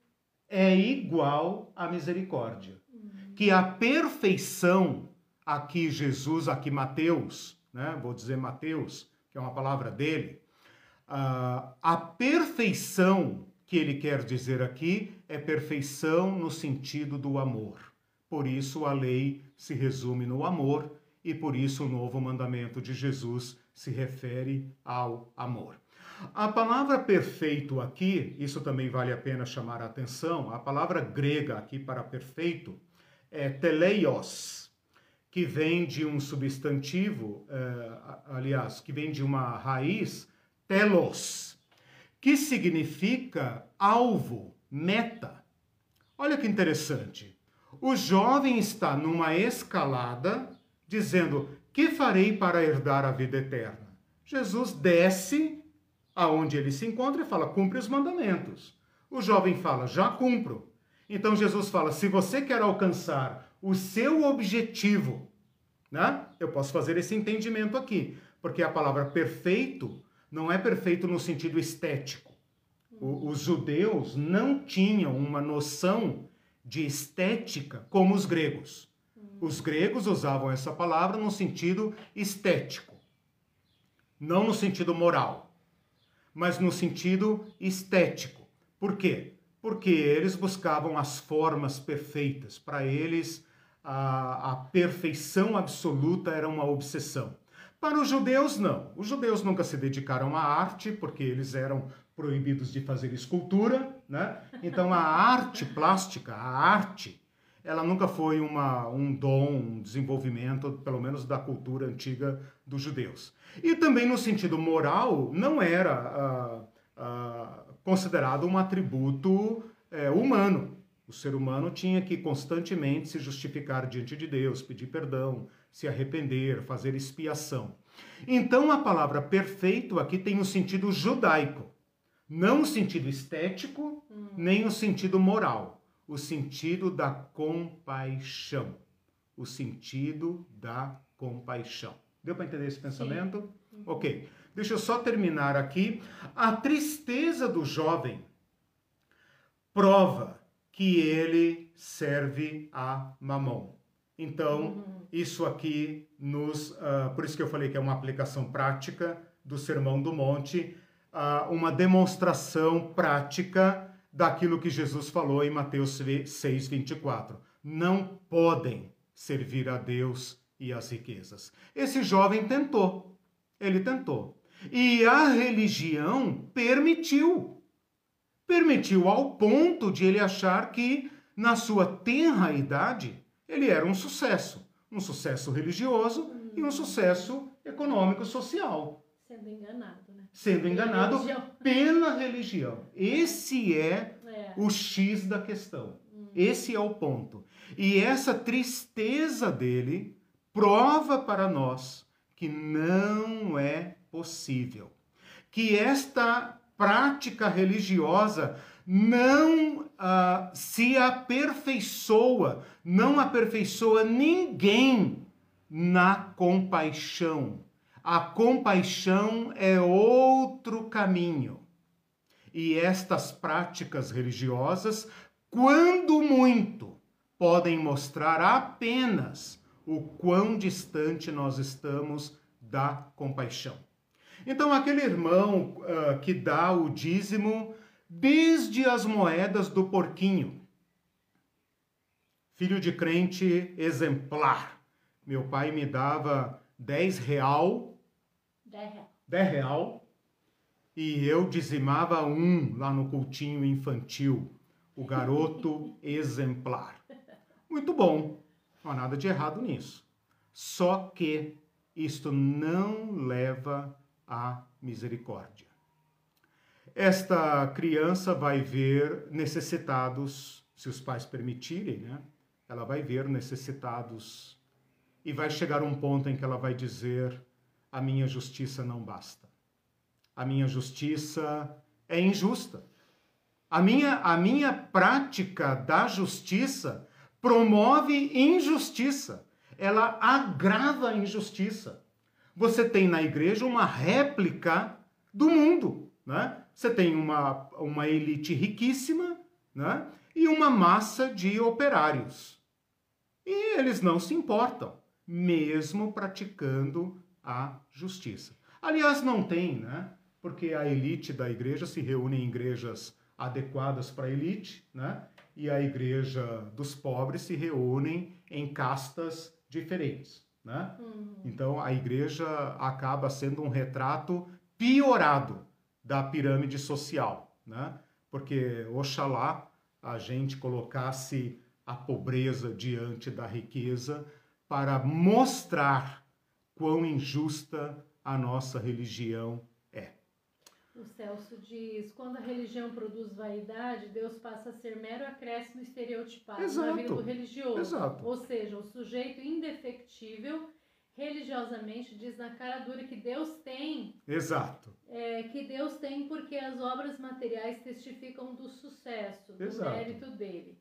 é igual à misericórdia que a perfeição, aqui Jesus, aqui Mateus, né? vou dizer Mateus, que é uma palavra dele, uh, a perfeição que ele quer dizer aqui é perfeição no sentido do amor. Por isso a lei se resume no amor e por isso o novo mandamento de Jesus se refere ao amor. A palavra perfeito aqui, isso também vale a pena chamar a atenção, a palavra grega aqui para perfeito é teleios, que vem de um substantivo, é, aliás, que vem de uma raiz, telos, que significa alvo, meta. Olha que interessante. O jovem está numa escalada dizendo: Que farei para herdar a vida eterna? Jesus desce aonde ele se encontra e fala: Cumpre os mandamentos. O jovem fala: Já cumpro. Então Jesus fala: se você quer alcançar o seu objetivo, né? Eu posso fazer esse entendimento aqui, porque a palavra perfeito não é perfeito no sentido estético. O, os judeus não tinham uma noção de estética como os gregos. Os gregos usavam essa palavra no sentido estético, não no sentido moral, mas no sentido estético. Por quê? porque eles buscavam as formas perfeitas. Para eles, a, a perfeição absoluta era uma obsessão. Para os judeus, não. Os judeus nunca se dedicaram à arte, porque eles eram proibidos de fazer escultura, né? Então a arte plástica, a arte, ela nunca foi uma, um dom, um desenvolvimento, pelo menos da cultura antiga dos judeus. E também no sentido moral, não era uh, uh, considerado um atributo é, humano. O ser humano tinha que constantemente se justificar diante de Deus, pedir perdão, se arrepender, fazer expiação. Então a palavra perfeito aqui tem um sentido judaico, não o sentido estético, hum. nem o sentido moral, o sentido da compaixão. O sentido da compaixão. Deu para entender esse pensamento? Sim. Ok. Deixa eu só terminar aqui. A tristeza do jovem prova que ele serve a mamão. Então, uhum. isso aqui nos. Uh, por isso que eu falei que é uma aplicação prática do Sermão do Monte, uh, uma demonstração prática daquilo que Jesus falou em Mateus 6, 24. Não podem servir a Deus e as riquezas. Esse jovem tentou. Ele tentou. E a religião permitiu. Permitiu ao ponto de ele achar que, na sua tenra idade, ele era um sucesso. Um sucesso religioso hum. e um sucesso econômico social. Sendo enganado, né? Sendo enganado religião. pela religião. Esse é, é, o X da questão. Hum. Esse é o ponto. E essa tristeza dele prova para nós que não é possível. Que esta prática religiosa não uh, se aperfeiçoa, não aperfeiçoa ninguém na compaixão. A compaixão é outro caminho. E estas práticas religiosas, quando muito, podem mostrar apenas o quão distante nós estamos da compaixão. Então, aquele irmão uh, que dá o dízimo desde as moedas do porquinho, filho de crente exemplar. Meu pai me dava 10 real, 10 real, 10 real e eu dizimava um lá no cultinho infantil, o garoto *laughs* exemplar. Muito bom, não há nada de errado nisso. só que isto não leva à misericórdia. Esta criança vai ver necessitados, se os pais permitirem, né? Ela vai ver necessitados e vai chegar um ponto em que ela vai dizer: a minha justiça não basta. A minha justiça é injusta. A minha, a minha prática da justiça promove injustiça. Ela agrava a injustiça. Você tem na igreja uma réplica do mundo. Né? Você tem uma, uma elite riquíssima né? e uma massa de operários. E eles não se importam, mesmo praticando a justiça. Aliás, não tem, né? Porque a elite da igreja se reúne em igrejas adequadas para a elite, né? E a igreja dos pobres se reúnem em castas diferentes, né? Uhum. Então a igreja acaba sendo um retrato piorado da pirâmide social, né? Porque oxalá a gente colocasse a pobreza diante da riqueza para mostrar quão injusta a nossa religião é. O Celso diz: quando a religião produz vaidade, Deus passa a ser mero acréscimo estereotipado Exato. na vida do religioso. Exato. Ou seja, o sujeito indefectível religiosamente diz na cara dura que Deus tem. Exato. É, que Deus tem porque as obras materiais testificam do sucesso, do Exato. mérito dele.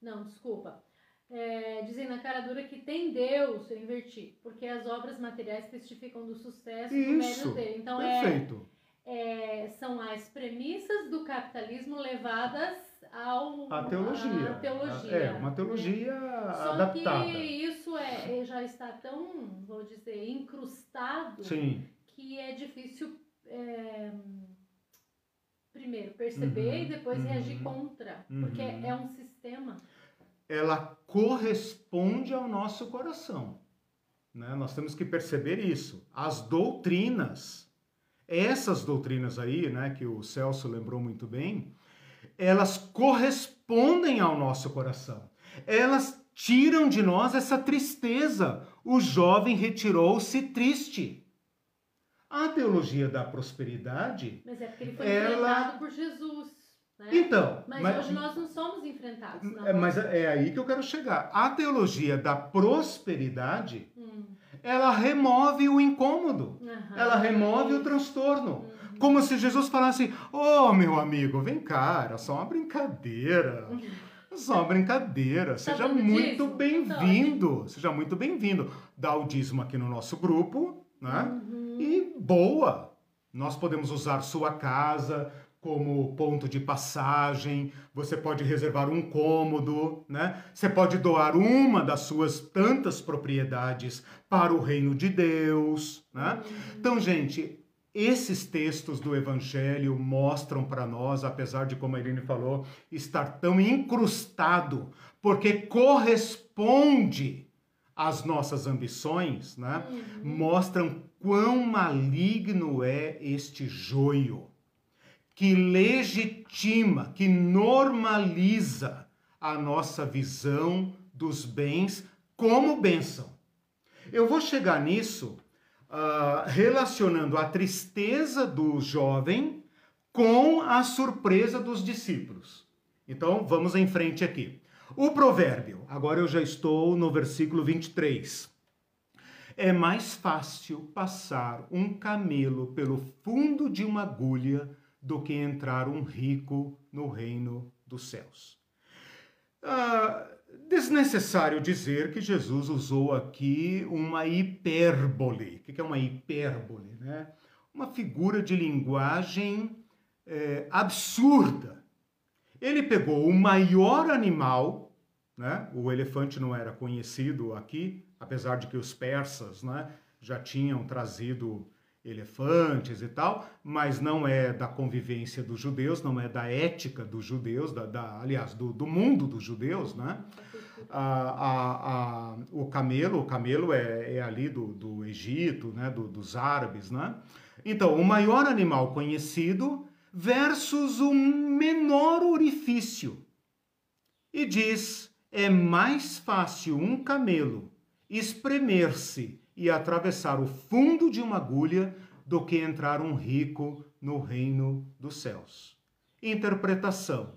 Não, desculpa é, dizem na cara dura que tem Deus, eu inverti, porque as obras materiais testificam do sucesso Isso, do mérito dele. Então é, perfeito. É, são as premissas do capitalismo levadas ao a teologia. A teologia. É, uma teologia Só adaptada. que isso é, já está tão, vou dizer, incrustado Sim. que é difícil é, primeiro perceber uhum, e depois uhum, reagir contra, uhum. porque é um sistema ela corresponde ao nosso coração. Né? Nós temos que perceber isso. As doutrinas, essas doutrinas aí, né, que o Celso lembrou muito bem, elas correspondem ao nosso coração. Elas tiram de nós essa tristeza. O jovem retirou-se triste. A teologia da prosperidade. Mas é porque ele foi ela... por Jesus. Né? Então, mas, mas, hoje nós não somos enfrentados. Não. É, mas é aí que eu quero chegar. A teologia da prosperidade, hum. Ela remove o incômodo, uhum. ela remove o transtorno. Uhum. Como se Jesus falasse: Ô oh, meu amigo, vem cá, era só uma brincadeira. É só uma brincadeira. Seja muito bem-vindo. Seja muito bem-vindo. Dá o dízimo aqui no nosso grupo, né? Uhum. E boa. Nós podemos usar sua casa, como ponto de passagem, você pode reservar um cômodo, né? Você pode doar uma das suas tantas propriedades para o reino de Deus, né? Então, gente, esses textos do evangelho mostram para nós, apesar de como a Irene falou, estar tão incrustado, porque corresponde às nossas ambições, né? Uhum. Mostram quão maligno é este joio que legitima, que normaliza a nossa visão dos bens como bênção. Eu vou chegar nisso uh, relacionando a tristeza do jovem com a surpresa dos discípulos. Então vamos em frente aqui. O provérbio, agora eu já estou no versículo 23. É mais fácil passar um camelo pelo fundo de uma agulha do que entrar um rico no reino dos céus. Ah, desnecessário dizer que Jesus usou aqui uma hipérbole. O que é uma hipérbole? Né? Uma figura de linguagem é, absurda. Ele pegou o maior animal, né? o elefante não era conhecido aqui, apesar de que os persas né, já tinham trazido elefantes e tal, mas não é da convivência dos judeus, não é da ética dos judeus, da, da aliás, do, do, mundo dos judeus, né? A, a, a, o camelo, o camelo é, é ali do, do Egito, né? Do, dos árabes, né? Então, o maior animal conhecido versus o menor orifício. E diz, é mais fácil um camelo espremer-se e atravessar o fundo de uma agulha do que entrar um rico no reino dos céus. Interpretação: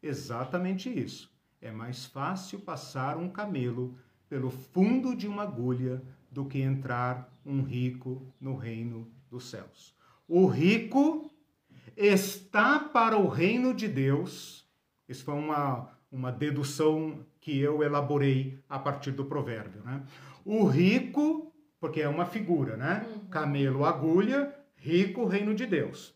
exatamente isso. É mais fácil passar um camelo pelo fundo de uma agulha do que entrar um rico no reino dos céus. O rico está para o reino de Deus. Isso foi uma, uma dedução que eu elaborei a partir do provérbio. Né? O rico, porque é uma figura, né? Uhum. Camelo, agulha, rico, reino de Deus.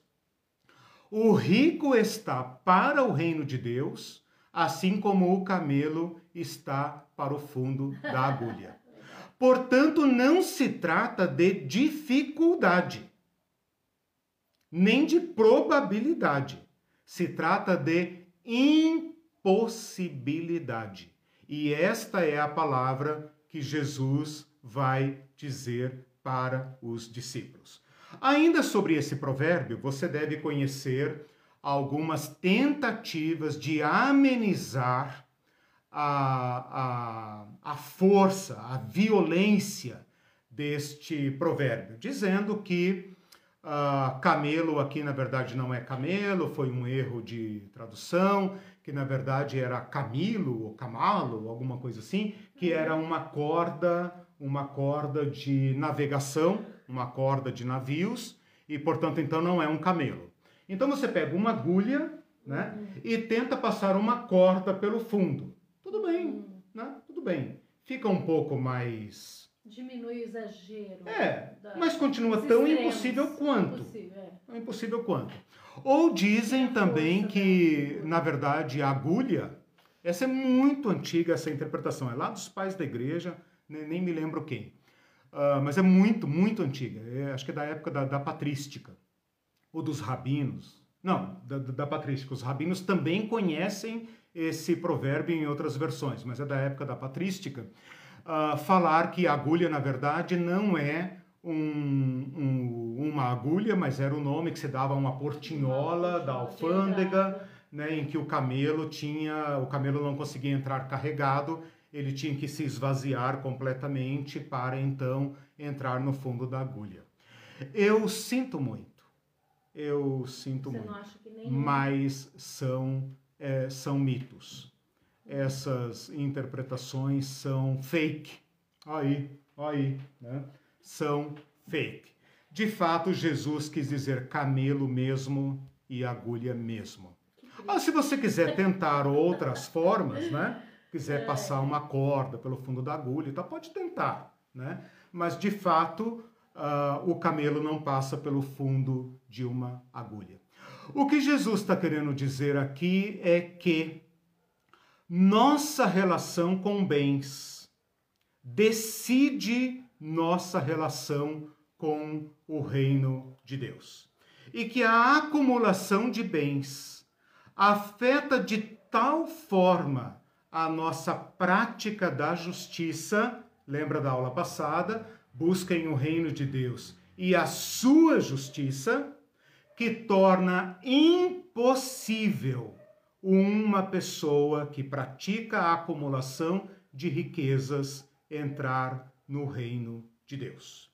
O rico está para o reino de Deus, assim como o camelo está para o fundo da agulha. *laughs* Portanto, não se trata de dificuldade, nem de probabilidade. Se trata de impossibilidade. E esta é a palavra que Jesus vai dizer para os discípulos. Ainda sobre esse provérbio, você deve conhecer algumas tentativas de amenizar a, a, a força, a violência deste provérbio, dizendo que uh, camelo aqui na verdade não é camelo, foi um erro de tradução, que na verdade era camilo ou camalo, alguma coisa assim, que era uma corda, uma corda de navegação, uma corda de navios, e portanto então não é um camelo. Então você pega uma agulha, né, e tenta passar uma corda pelo fundo. Tudo bem, né? Tudo bem. Fica um pouco mais. Diminui o exagero. É, mas continua tão impossível quanto. Impossível, é. Tão impossível quanto. Ou dizem também força, que, né? na verdade, a agulha. Essa é muito antiga, essa interpretação. É lá dos pais da igreja, nem, me lembro quem. Uh, mas é muito, muito antiga. É, acho que é da época da, da patrística. Ou dos rabinos. Não, da, da patrística. Os rabinos também conhecem esse provérbio em outras versões, mas é da época da patrística, uh, falar que agulha, na verdade, não é um, um, uma agulha, mas era o nome que se dava a uma portinhola da alfândega, né, em que o camelo tinha, o camelo não conseguia entrar carregado, ele tinha que se esvaziar completamente para então entrar no fundo da agulha. Eu sinto muito, eu sinto Você muito, mas são é, são mitos. Essas interpretações são fake. Aí, aí, né? São fake. De fato, Jesus quis dizer camelo mesmo e agulha mesmo. Mas se você quiser tentar outras formas, né? Quiser passar uma corda pelo fundo da agulha, então pode tentar, né? Mas de fato, uh, o camelo não passa pelo fundo de uma agulha. O que Jesus está querendo dizer aqui é que nossa relação com bens decide nossa relação com o reino de Deus. E que a acumulação de bens afeta de tal forma a nossa prática da justiça, lembra da aula passada? Busquem o reino de Deus e a sua justiça que torna impossível uma pessoa que pratica a acumulação de riquezas entrar no reino de Deus.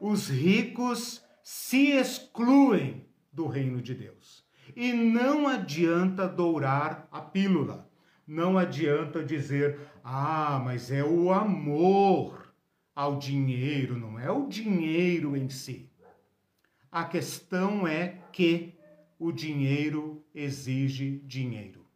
Os ricos se excluem do reino de Deus. E não adianta dourar a pílula. Não adianta dizer, ah, mas é o amor ao dinheiro, não é o dinheiro em si. A questão é que o dinheiro exige dinheiro.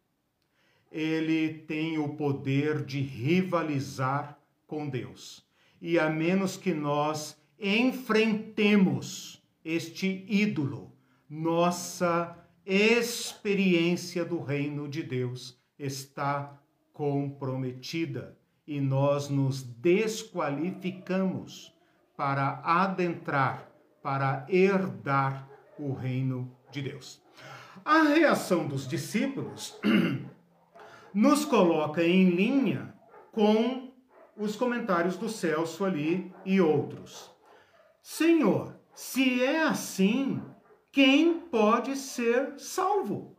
Ele tem o poder de rivalizar com Deus. E a menos que nós enfrentemos este ídolo, nossa experiência do reino de Deus está comprometida e nós nos desqualificamos para adentrar para herdar o reino de Deus. A reação dos discípulos *clears throat* nos coloca em linha com os comentários do Celso ali e outros. Senhor, se é assim, quem pode ser salvo?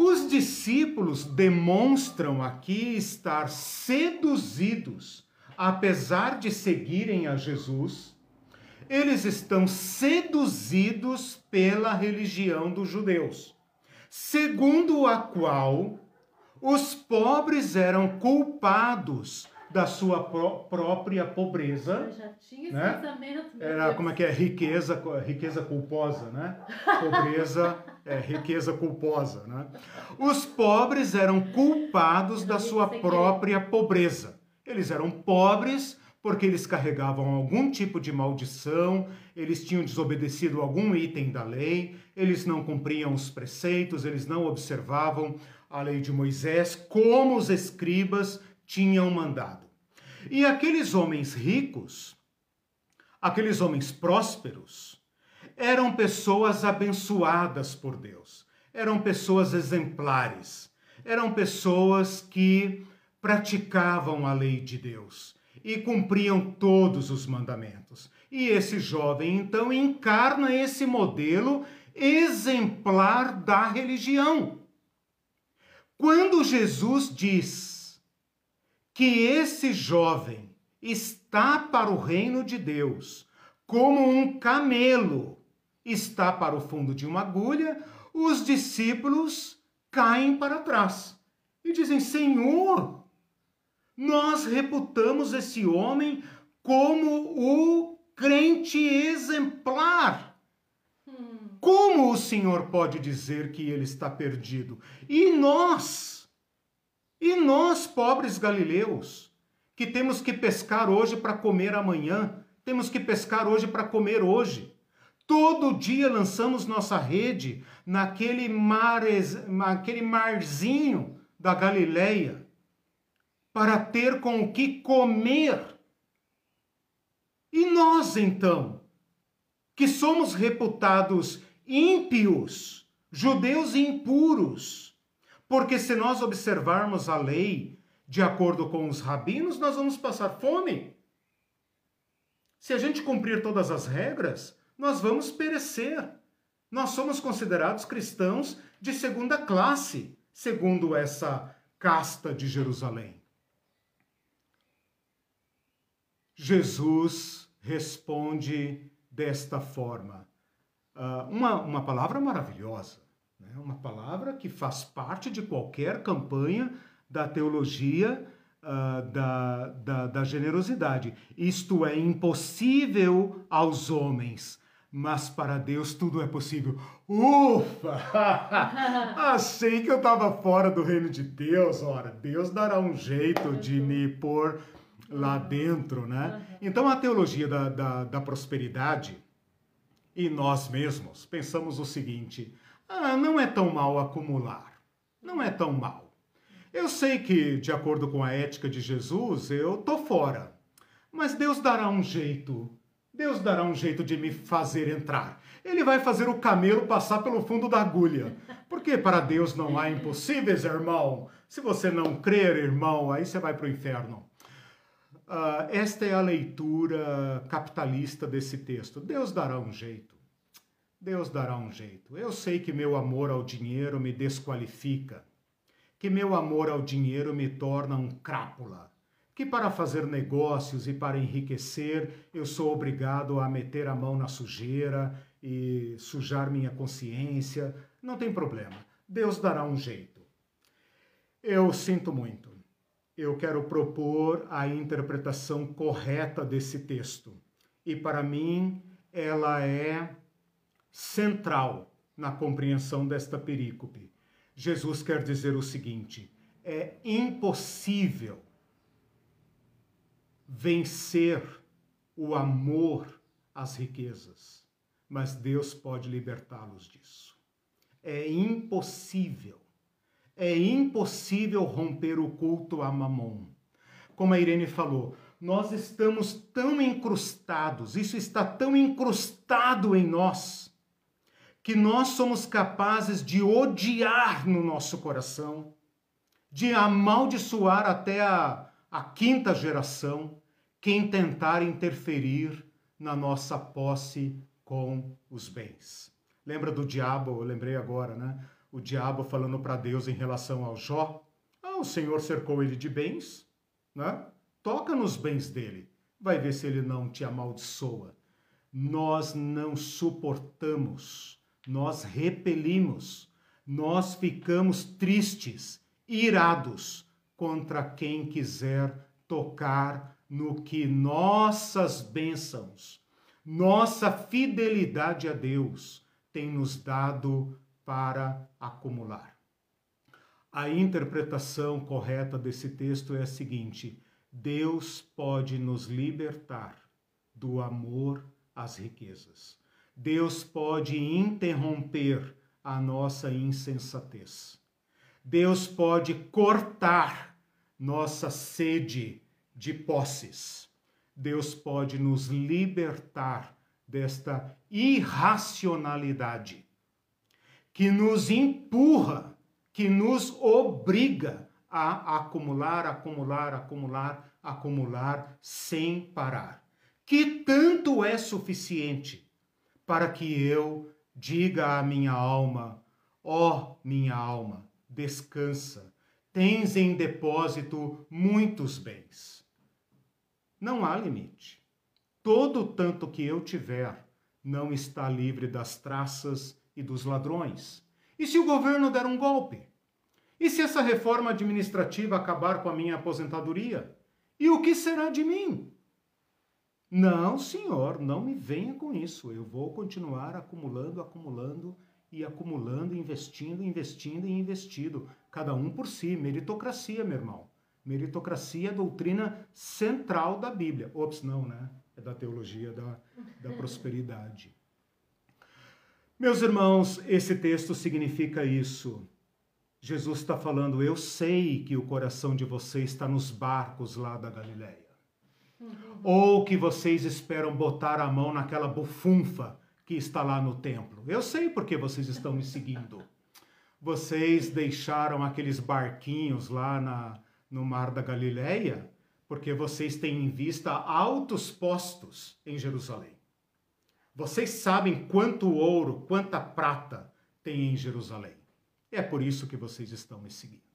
Os discípulos demonstram aqui estar seduzidos. Apesar de seguirem a Jesus, eles estão seduzidos pela religião dos judeus, segundo a qual os pobres eram culpados da sua pró própria pobreza. já tinha né? pensamento. Era como é que é riqueza, riqueza culposa, né? Pobreza é riqueza culposa, né? Os pobres eram culpados da sua própria pobreza. Eles eram pobres porque eles carregavam algum tipo de maldição, eles tinham desobedecido algum item da lei, eles não cumpriam os preceitos, eles não observavam a lei de Moisés como os escribas tinham mandado. E aqueles homens ricos, aqueles homens prósperos, eram pessoas abençoadas por Deus, eram pessoas exemplares, eram pessoas que praticavam a lei de Deus e cumpriam todos os mandamentos. E esse jovem então encarna esse modelo exemplar da religião. Quando Jesus diz que esse jovem está para o reino de Deus como um camelo está para o fundo de uma agulha, os discípulos caem para trás e dizem: Senhor, nós reputamos esse homem como o crente exemplar. Hum. Como o Senhor pode dizer que ele está perdido? E nós? E nós, pobres galileus, que temos que pescar hoje para comer amanhã, temos que pescar hoje para comer hoje. Todo dia lançamos nossa rede naquele, naquele marzinho da Galileia para ter com o que comer. E nós, então, que somos reputados ímpios, judeus impuros, porque se nós observarmos a lei de acordo com os rabinos, nós vamos passar fome. Se a gente cumprir todas as regras, nós vamos perecer. Nós somos considerados cristãos de segunda classe, segundo essa casta de Jerusalém. Jesus responde desta forma. Uh, uma, uma palavra maravilhosa. É uma palavra que faz parte de qualquer campanha da teologia uh, da, da, da generosidade. Isto é impossível aos homens, mas para Deus tudo é possível. Ufa! *laughs* Achei que eu estava fora do reino de Deus. Ora, Deus dará um jeito de me pôr lá dentro, né? Então a teologia da, da, da prosperidade e nós mesmos pensamos o seguinte: ah, não é tão mal acumular. Não é tão mal. Eu sei que, de acordo com a ética de Jesus, eu tô fora. Mas Deus dará um jeito. Deus dará um jeito de me fazer entrar. Ele vai fazer o camelo passar pelo fundo da agulha. Porque para Deus não há impossíveis, irmão. Se você não crer, irmão, aí você vai para o inferno. Uh, esta é a leitura capitalista desse texto. Deus dará um jeito. Deus dará um jeito. Eu sei que meu amor ao dinheiro me desqualifica, que meu amor ao dinheiro me torna um crápula, que para fazer negócios e para enriquecer eu sou obrigado a meter a mão na sujeira e sujar minha consciência. Não tem problema. Deus dará um jeito. Eu sinto muito. Eu quero propor a interpretação correta desse texto. E para mim, ela é central na compreensão desta perícope. Jesus quer dizer o seguinte: é impossível vencer o amor às riquezas, mas Deus pode libertá-los disso. É impossível. É impossível romper o culto a Mamon. Como a Irene falou, nós estamos tão incrustados, isso está tão incrustado em nós, que nós somos capazes de odiar no nosso coração, de amaldiçoar até a, a quinta geração quem tentar interferir na nossa posse com os bens. Lembra do diabo? Eu lembrei agora, né? O diabo falando para Deus em relação ao Jó. Ah, o Senhor cercou ele de bens, né? toca nos bens dele, vai ver se ele não te amaldiçoa. Nós não suportamos, nós repelimos, nós ficamos tristes, irados contra quem quiser tocar no que nossas bênçãos, nossa fidelidade a Deus tem nos dado para acumular. A interpretação correta desse texto é a seguinte: Deus pode nos libertar do amor às riquezas. Deus pode interromper a nossa insensatez. Deus pode cortar nossa sede de posses. Deus pode nos libertar desta irracionalidade que nos empurra, que nos obriga a acumular, acumular, acumular, acumular sem parar. Que tanto é suficiente para que eu diga à minha alma: ó oh, minha alma, descansa, tens em depósito muitos bens. Não há limite. Todo o tanto que eu tiver não está livre das traças e dos ladrões. E se o governo der um golpe? E se essa reforma administrativa acabar com a minha aposentadoria? E o que será de mim? Não, senhor, não me venha com isso. Eu vou continuar acumulando, acumulando e acumulando, investindo, investindo e investido. Cada um por si. Meritocracia, meu irmão. Meritocracia é a doutrina central da Bíblia. Ops, não, né? É da teologia da, da prosperidade. Meus irmãos, esse texto significa isso. Jesus está falando, eu sei que o coração de vocês está nos barcos lá da Galileia. Ou que vocês esperam botar a mão naquela bufunfa que está lá no templo. Eu sei porque vocês estão me seguindo. Vocês deixaram aqueles barquinhos lá na, no mar da Galileia porque vocês têm em vista altos postos em Jerusalém. Vocês sabem quanto ouro, quanta prata tem em Jerusalém. É por isso que vocês estão me seguindo.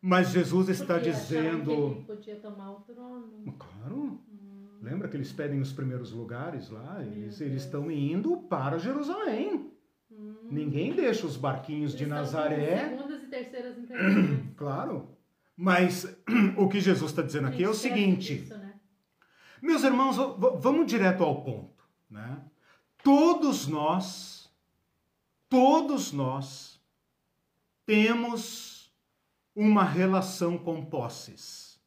Mas Jesus está Porque dizendo. Que ele podia tomar o trono. Claro. Hum. Lembra que eles pedem os primeiros lugares lá? Eles, eles estão indo para Jerusalém. Hum. Ninguém deixa os barquinhos eles de Nazaré. Segundas e terceiras *clears throat* Claro. Mas *clears throat* o que Jesus está dizendo aqui é o seguinte. Disso, né? Meus irmãos, vamos direto ao ponto né? Todos nós, todos nós temos uma relação com posses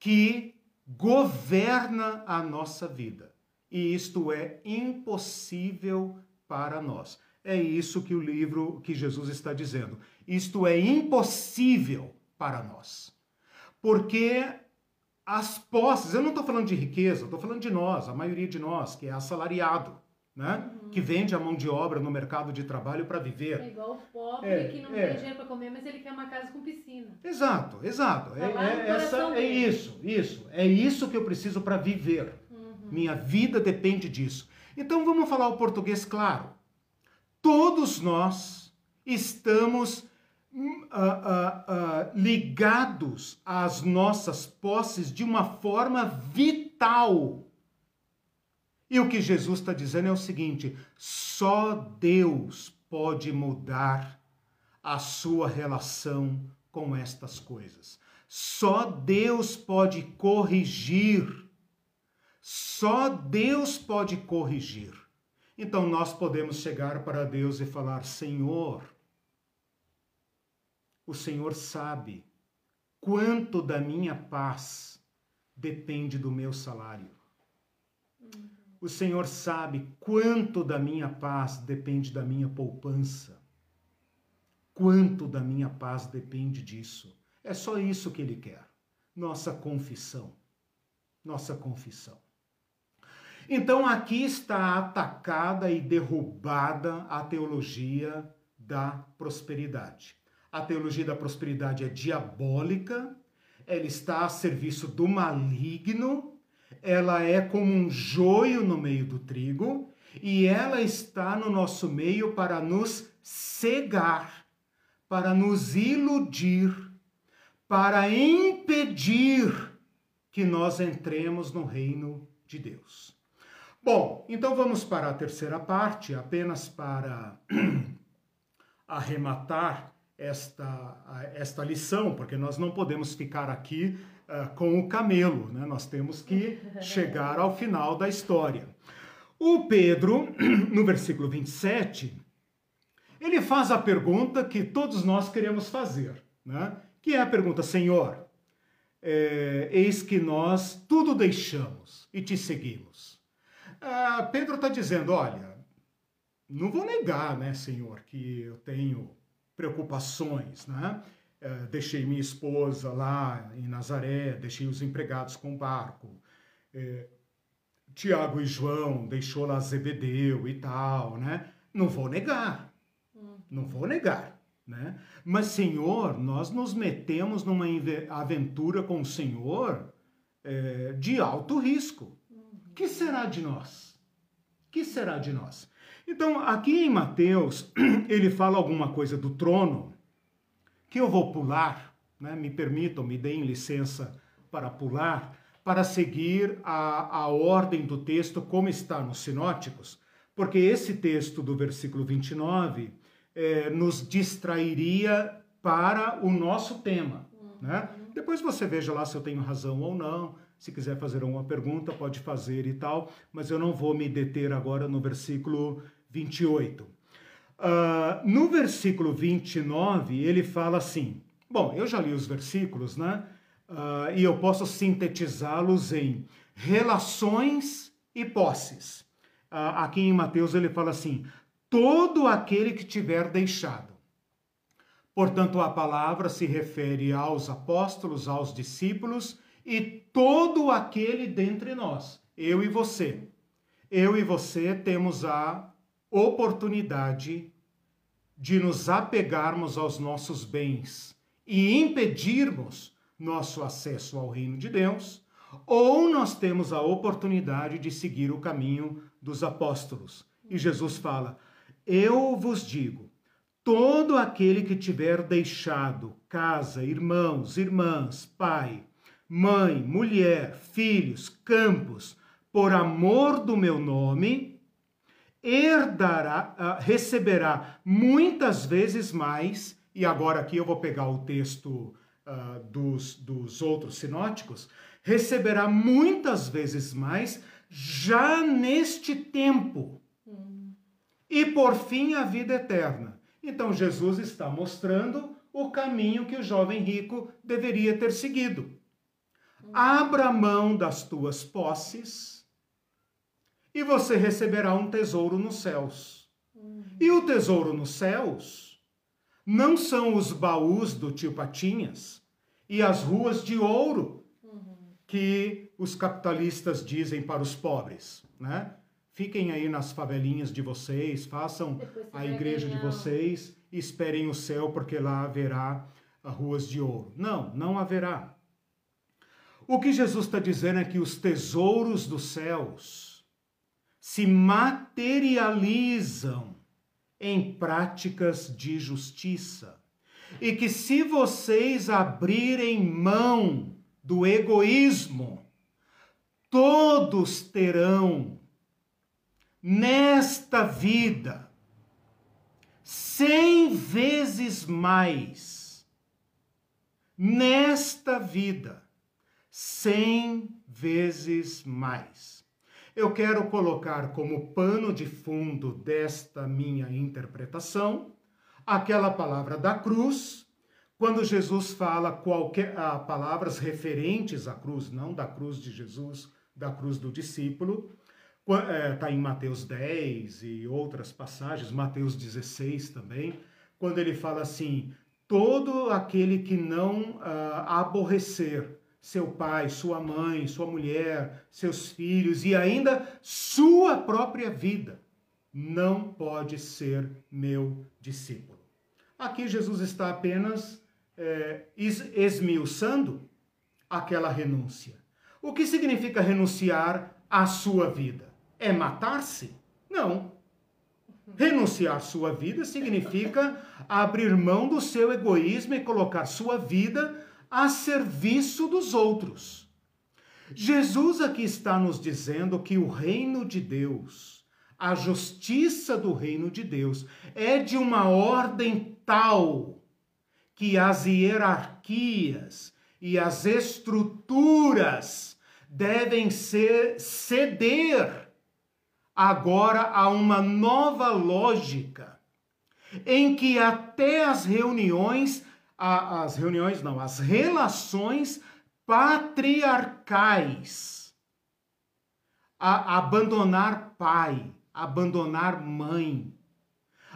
que governa a nossa vida. E isto é impossível para nós. É isso que o livro que Jesus está dizendo. Isto é impossível para nós. Porque as posses, eu não estou falando de riqueza, estou falando de nós, a maioria de nós, que é assalariado, né? Uhum. Que vende a mão de obra no mercado de trabalho para viver. É igual o pobre é, que não é. tem dinheiro para comer, mas ele quer uma casa com piscina. Exato, exato. É, é essa, é isso, isso. É isso que eu preciso para viver. Uhum. Minha vida depende disso. Então vamos falar o português claro. Todos nós estamos uh, uh, ligados às nossas posses de uma forma vital. E o que Jesus está dizendo é o seguinte: só Deus pode mudar a sua relação com estas coisas. Só Deus pode corrigir. Só Deus pode corrigir. Então nós podemos chegar para Deus e falar: Senhor, o Senhor sabe quanto da minha paz depende do meu salário. O Senhor sabe quanto da minha paz depende da minha poupança. Quanto da minha paz depende disso. É só isso que Ele quer. Nossa confissão. Nossa confissão. Então aqui está atacada e derrubada a teologia da prosperidade a teologia da prosperidade é diabólica, ela está a serviço do maligno, ela é como um joio no meio do trigo e ela está no nosso meio para nos cegar, para nos iludir, para impedir que nós entremos no reino de Deus. Bom, então vamos para a terceira parte, apenas para *clears throat* arrematar esta, esta lição, porque nós não podemos ficar aqui uh, com o camelo, né? nós temos que *laughs* chegar ao final da história. O Pedro, *clears throat* no versículo 27, ele faz a pergunta que todos nós queremos fazer, né? que é a pergunta: Senhor, é, eis que nós tudo deixamos e te seguimos. Ah, Pedro está dizendo: olha, não vou negar, né, Senhor, que eu tenho preocupações, né? É, deixei minha esposa lá em Nazaré, deixei os empregados com o barco. É, Tiago e João deixou lá Zebedeu e tal, né? Não vou negar, não vou negar, né? Mas, Senhor, nós nos metemos numa aventura com o Senhor é, de alto risco. que será de nós? que será de nós? Então, aqui em Mateus, *clears throat* ele fala alguma coisa do trono, que eu vou pular, né? me permitam, me deem licença para pular, para seguir a, a ordem do texto como está nos sinóticos, porque esse texto do versículo 29 é, nos distrairia para o nosso tema. Né? Depois você veja lá se eu tenho razão ou não. Se quiser fazer alguma pergunta, pode fazer e tal, mas eu não vou me deter agora no versículo 28. Ah, no versículo 29, ele fala assim: Bom, eu já li os versículos, né? Uh, e eu posso sintetizá-los em relações e posses. Uh, aqui em Mateus ele fala assim: todo aquele que tiver deixado. Portanto, a palavra se refere aos apóstolos, aos discípulos e todo aquele dentre nós, eu e você. Eu e você temos a oportunidade de nos apegarmos aos nossos bens e impedirmos nosso acesso ao reino de Deus, ou nós temos a oportunidade de seguir o caminho dos apóstolos. E Jesus fala: Eu vos digo, todo aquele que tiver deixado casa, irmãos, irmãs, pai, mãe, mulher, filhos, campos, por amor do meu nome, herdará, uh, receberá muitas vezes mais, e agora aqui eu vou pegar o texto uh, dos, dos outros sinóticos, receberá muitas vezes mais já neste tempo. E por fim a vida eterna. Então Jesus está mostrando o caminho que o jovem rico deveria ter seguido. Abra mão das tuas posses e você receberá um tesouro nos céus. E o tesouro nos céus não são os baús do tio Patinhas e as ruas de ouro que os capitalistas dizem para os pobres, né? Fiquem aí nas favelinhas de vocês, façam a igreja de vocês e esperem o céu, porque lá haverá ruas de ouro. Não, não haverá. O que Jesus está dizendo é que os tesouros dos céus se materializam em práticas de justiça. E que se vocês abrirem mão do egoísmo, todos terão nesta vida cem vezes mais. Nesta vida, cem vezes mais eu quero colocar como pano de fundo desta minha interpretação aquela palavra da cruz, quando Jesus fala qualquer ah, palavras referentes à cruz, não da cruz de Jesus, da cruz do discípulo, está é, em Mateus 10 e outras passagens, Mateus 16 também, quando ele fala assim: todo aquele que não ah, aborrecer seu pai, sua mãe, sua mulher, seus filhos e ainda sua própria vida, não pode ser meu discípulo. Aqui Jesus está apenas é, esmiuçando aquela renúncia. O que significa renunciar à sua vida? É matar-se? Não. Renunciar sua vida significa abrir mão do seu egoísmo e colocar sua vida a serviço dos outros. Jesus aqui está nos dizendo que o reino de Deus, a justiça do reino de Deus, é de uma ordem tal que as hierarquias e as estruturas devem ser ceder agora a uma nova lógica em que até as reuniões, as reuniões não, as relações patriarcais, a abandonar pai, abandonar mãe,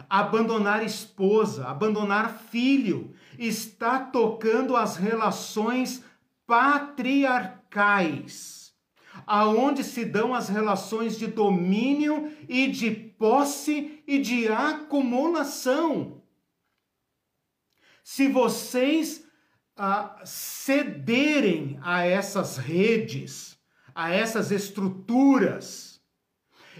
abandonar esposa, abandonar filho, está tocando as relações patriarcais, aonde se dão as relações de domínio e de posse e de acumulação. Se vocês ah, cederem a essas redes, a essas estruturas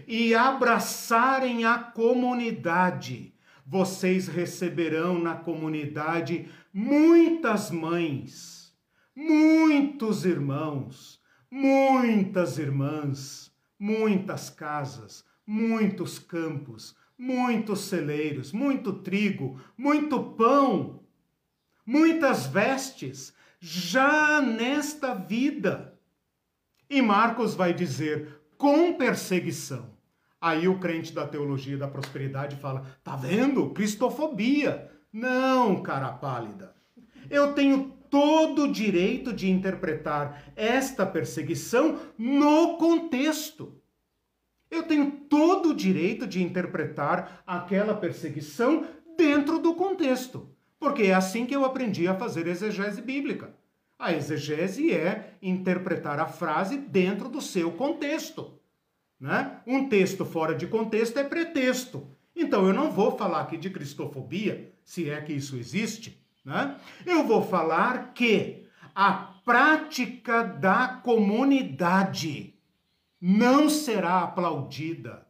e abraçarem a comunidade, vocês receberão na comunidade muitas mães, muitos irmãos, muitas irmãs, muitas casas, muitos campos, muitos celeiros, muito trigo, muito pão, muitas vestes, já nesta vida. E Marcos vai dizer: com perseguição. Aí o crente da teologia da prosperidade fala: tá vendo? Cristofobia. Não, cara pálida. Eu tenho todo o direito de interpretar esta perseguição no contexto. Eu tenho todo o direito de interpretar aquela perseguição dentro do contexto, porque é assim que eu aprendi a fazer exegese bíblica. A exegese é interpretar a frase dentro do seu contexto. Né? Um texto fora de contexto é pretexto. Então eu não vou falar aqui de cristofobia, se é que isso existe. Né? Eu vou falar que a prática da comunidade não será aplaudida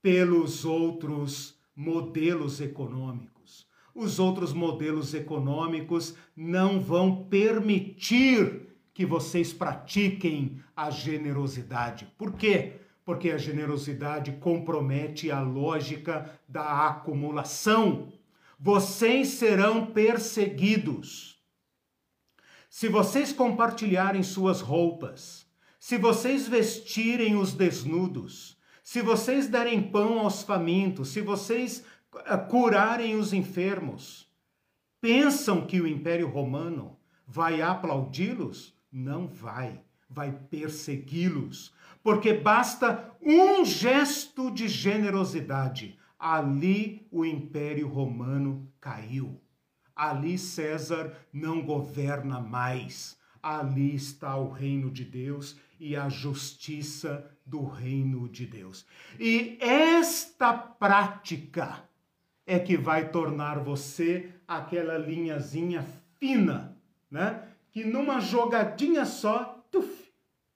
pelos outros modelos econômicos. Os outros modelos econômicos não vão permitir que vocês pratiquem a generosidade. Por quê? porque a generosidade compromete a lógica da acumulação. Vocês serão perseguidos. Se vocês compartilharem suas roupas, se vocês vestirem os desnudos, se vocês derem pão aos famintos, se vocês curarem os enfermos, pensam que o Império Romano vai aplaudi-los? Não vai, vai persegui-los porque basta um gesto de generosidade. Ali o Império Romano caiu. Ali César não governa mais. Ali está o reino de Deus e a justiça do reino de Deus. E esta prática é que vai tornar você aquela linhazinha fina, né? Que numa jogadinha só, tuf,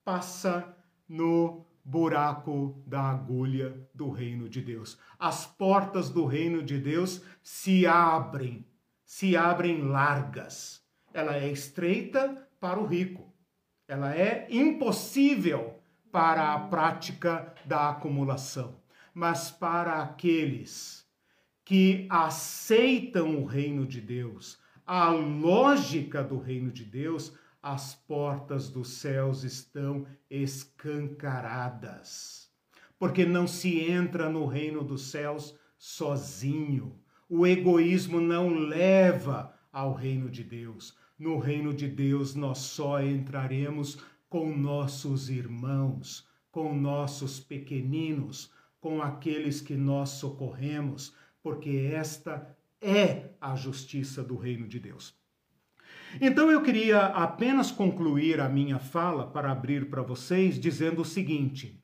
passa no buraco da agulha do reino de Deus. As portas do reino de Deus se abrem, se abrem largas. Ela é estreita para o rico. Ela é impossível para a prática da acumulação. Mas para aqueles que aceitam o reino de Deus, a lógica do reino de Deus, as portas dos céus estão escancaradas. Porque não se entra no reino dos céus sozinho. O egoísmo não leva ao reino de Deus. No reino de Deus nós só entraremos com nossos irmãos, com nossos pequeninos, com aqueles que nós socorremos, porque esta é a justiça do reino de Deus. Então eu queria apenas concluir a minha fala para abrir para vocês dizendo o seguinte: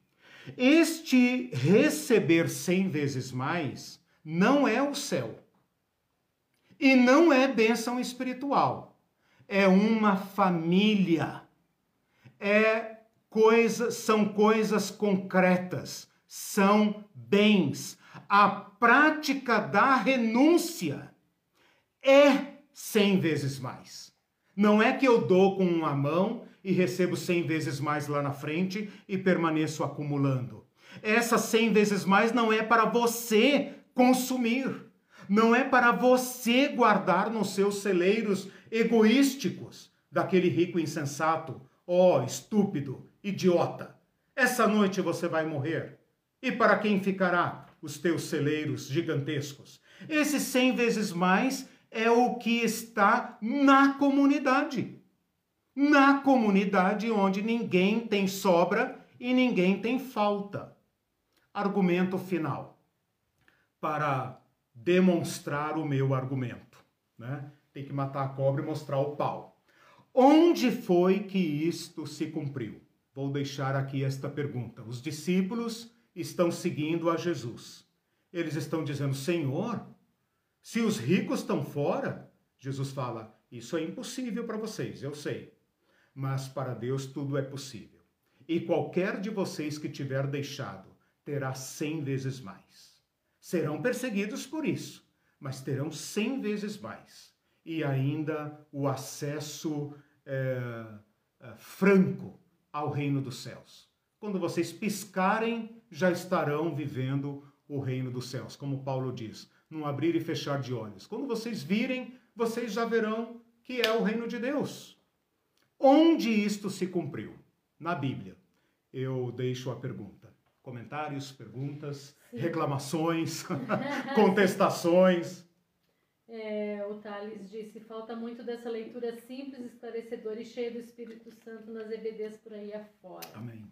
este receber cem vezes mais não é o céu e não é bênção espiritual, é uma família, é coisa, são coisas concretas, são bens. A prática da renúncia é cem vezes mais Não é que eu dou com uma mão e recebo cem vezes mais lá na frente e permaneço acumulando. Essa cem vezes mais não é para você consumir, não é para você guardar nos seus celeiros egoísticos daquele rico insensato, ó oh, estúpido, idiota. Essa noite você vai morrer. E para quem ficará os teus celeiros gigantescos? Esse cem vezes mais é o que está na comunidade. Na comunidade onde ninguém tem sobra e ninguém tem falta. Argumento final. Para demonstrar o meu argumento. Né? Tem que matar a cobra e mostrar o pau. Onde foi que isto se cumpriu? Vou deixar aqui esta pergunta. Os discípulos estão seguindo a Jesus. Eles estão dizendo: Senhor, se os ricos estão fora, Jesus fala: Isso é impossível para vocês, eu sei. Mas para Deus tudo é possível. E qualquer de vocês que tiver deixado terá cem vezes mais. Serão perseguidos por isso, mas terão cem vezes mais. E ainda o acesso é, é, franco ao reino dos céus. Quando vocês piscarem, já estarão vivendo o reino dos céus, como Paulo diz num abrir e fechar de olhos. Quando vocês virem, vocês já verão que é o reino de Deus. Onde isto se cumpriu? Na Bíblia. Eu deixo a pergunta. Comentários, perguntas, Sim. reclamações, *laughs* contestações. É, o Thales disse: falta muito dessa leitura simples, esclarecedora e cheia do Espírito Santo nas EBDs por aí afora. Amém.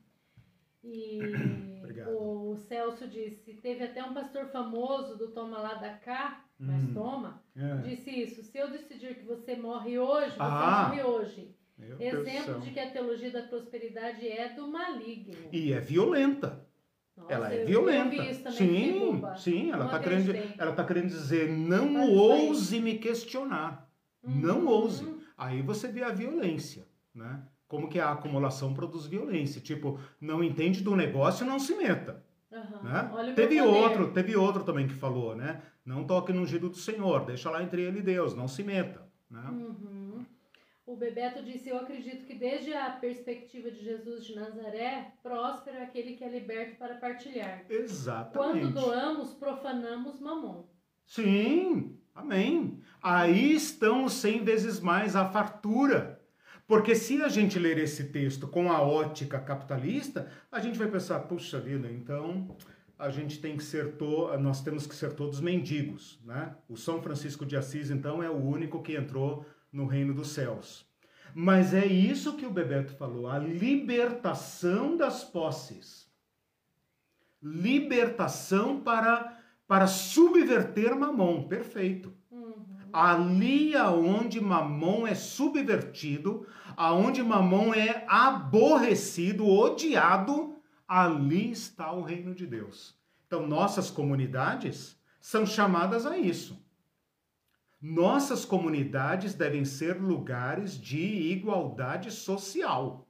E *clears throat* o Celso disse, teve até um pastor famoso do Toma Lá da Cá, mas hum, toma, é. disse isso, se eu decidir que você morre hoje, você ah, morre hoje. Exemplo de que a teologia da prosperidade é do maligno. E é violenta. Nossa, ela é violenta. sim, sim, ela está querendo, ela tá querendo dizer, não ouse me questionar. Uhum. Não ouse. Aí você vê a violência, né? Como que a acumulação produz violência. Tipo, não entende do negócio, não se meta. Uhum. Né? Teve outro, teve outro também que falou, né? Não toque no ungido do Senhor, deixa lá entre ele e Deus, não se meta. Né? Uhum. O Bebeto disse: Eu acredito que desde a perspectiva de Jesus de Nazaré, próspero é aquele que é liberto para partilhar. Exatamente. Quando doamos, profanamos mamon. Sim, amém. Aí estão cem vezes mais a fartura. Porque se a gente ler esse texto com a ótica capitalista, a gente vai pensar, puxa vida, então a gente tem que ser to... nós temos que ser todos mendigos, né? O São Francisco de Assis então é o único que entrou no reino dos céus. Mas é isso que o Bebeto falou, a libertação das posses. Libertação para para subverter Mamon, perfeito. Ali aonde Mamon é subvertido, aonde Mamon é aborrecido, odiado, ali está o reino de Deus. Então, nossas comunidades são chamadas a isso. Nossas comunidades devem ser lugares de igualdade social.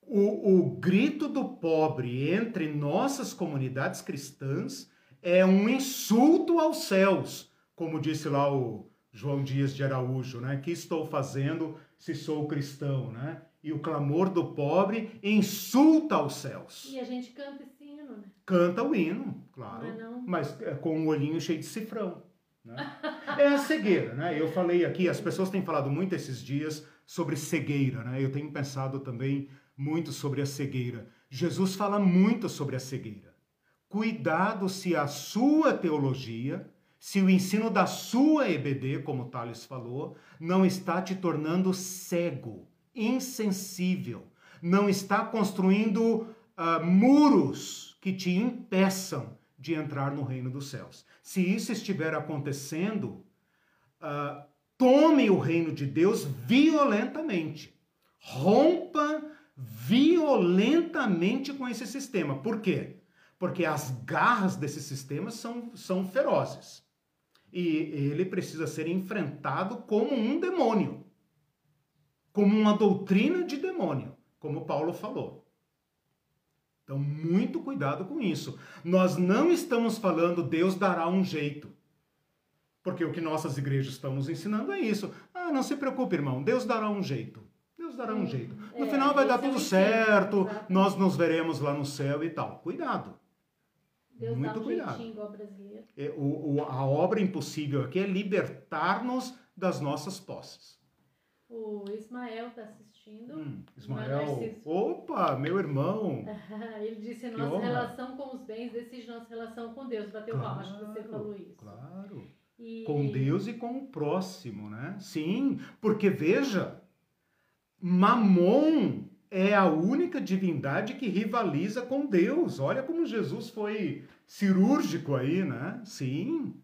O, o grito do pobre entre nossas comunidades cristãs é um insulto aos céus como disse lá o João Dias de Araújo, né? Que estou fazendo se sou cristão, né? E o clamor do pobre insulta aos céus. E a gente canta esse hino, né? Canta o hino, claro. Não não? Mas é, com um olhinho cheio de cifrão. Né? *laughs* é a cegueira, né? Eu falei aqui, as pessoas têm falado muito esses dias sobre cegueira, né? Eu tenho pensado também muito sobre a cegueira. Jesus fala muito sobre a cegueira. Cuidado se a sua teologia se o ensino da sua EBD, como Thales falou, não está te tornando cego, insensível, não está construindo uh, muros que te impeçam de entrar no reino dos céus. Se isso estiver acontecendo, uh, tome o reino de Deus violentamente. Rompa violentamente com esse sistema. Por quê? Porque as garras desse sistema são, são ferozes e ele precisa ser enfrentado como um demônio, como uma doutrina de demônio, como Paulo falou. Então, muito cuidado com isso. Nós não estamos falando Deus dará um jeito. Porque o que nossas igrejas estão nos ensinando é isso. Ah, não se preocupe, irmão, Deus dará um jeito. Deus dará um jeito. No é, final vai dar tudo certo, nós nos veremos lá no céu e tal. Cuidado. Deus Muito dá um cuidado. igual brasileiro. É, o, o, a obra impossível aqui é libertar-nos das nossas posses. O Ismael está assistindo. Hum, Ismael, opa, meu irmão. *laughs* Ele disse: nossa relação com os bens decide nossa relação com Deus. Bateu claro, palma, acho que você falou isso. Claro. E... Com Deus e com o próximo, né? Sim, porque veja, Mamon é a única divindade que rivaliza com Deus. Olha como Jesus foi cirúrgico aí, né? Sim,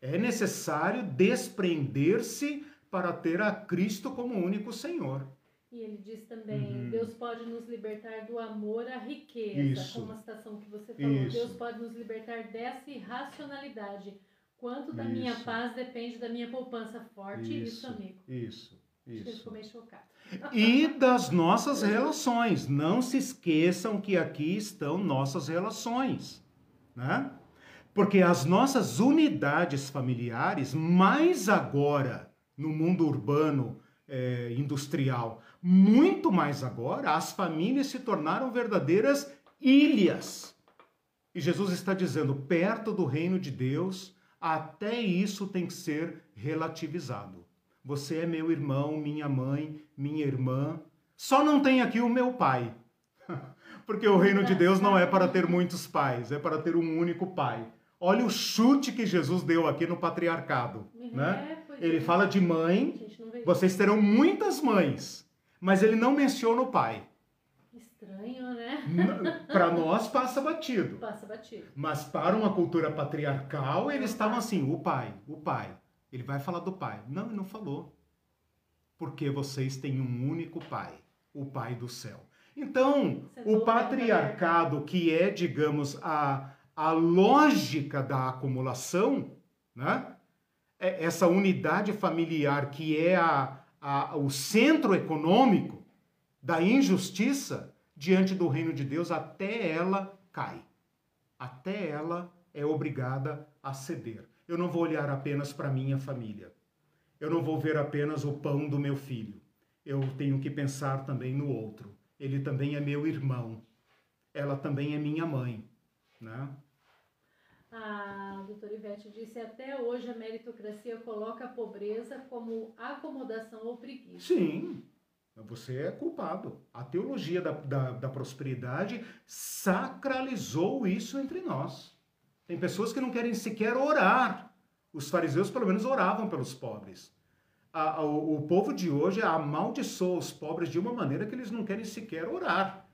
é necessário desprender-se para ter a Cristo como único Senhor. E ele diz também: uhum. Deus pode nos libertar do amor à riqueza, Isso. como a citação que você falou. Isso. Deus pode nos libertar dessa irracionalidade. Quanto da Isso. minha paz depende da minha poupança forte? Isso, amigo. Isso. Isso. E das nossas relações. Não se esqueçam que aqui estão nossas relações. Né? Porque as nossas unidades familiares, mais agora no mundo urbano é, industrial, muito mais agora, as famílias se tornaram verdadeiras ilhas. E Jesus está dizendo: perto do reino de Deus, até isso tem que ser relativizado. Você é meu irmão, minha mãe, minha irmã. Só não tem aqui o meu pai. *laughs* Porque o reino de Deus não é para ter muitos pais, é para ter um único pai. Olha o chute que Jesus deu aqui no patriarcado. É, né? Ele é. fala de mãe, vocês terão muitas mães, mas ele não menciona o pai. Estranho, né? *laughs* para nós passa batido. Passa batido. Mas para uma cultura patriarcal, eles estavam assim: o pai, o pai. Ele vai falar do pai. Não, ele não falou. Porque vocês têm um único pai, o pai do céu. Então, o patriarcado, que é, digamos, a, a lógica da acumulação, né? É essa unidade familiar que é a, a, o centro econômico da injustiça diante do reino de Deus, até ela cai. Até ela é obrigada a ceder. Eu não vou olhar apenas para minha família. Eu não vou ver apenas o pão do meu filho. Eu tenho que pensar também no outro. Ele também é meu irmão. Ela também é minha mãe, né? A doutora Ivete disse, até hoje a meritocracia coloca a pobreza como acomodação ou preguiça. Sim, você é culpado. A teologia da, da, da prosperidade sacralizou isso entre nós. Tem pessoas que não querem sequer orar. Os fariseus, pelo menos, oravam pelos pobres. A, a, o, o, povo de hoje amaldiçoa os pobres de uma maneira que eles não querem sequer orar.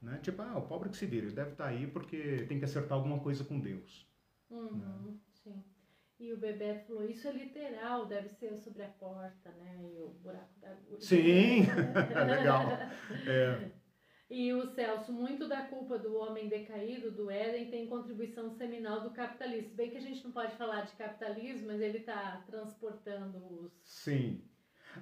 Né? Tipo, ah, o pobre que se vira, ele deve estar tá aí porque tem que acertar alguma coisa com Deus. Uhum, né? Sim. E o Bebeto falou, isso é literal, deve ser sobre a porta, né? E o buraco da agulha. Sim, *laughs* legal. *laughs* É. E o Celso, muito da culpa do homem decaído, do Éden, tem contribuição seminal do capitalismo. Bem que a gente não pode falar de capitalismo, mas ele está transportando os. Sim.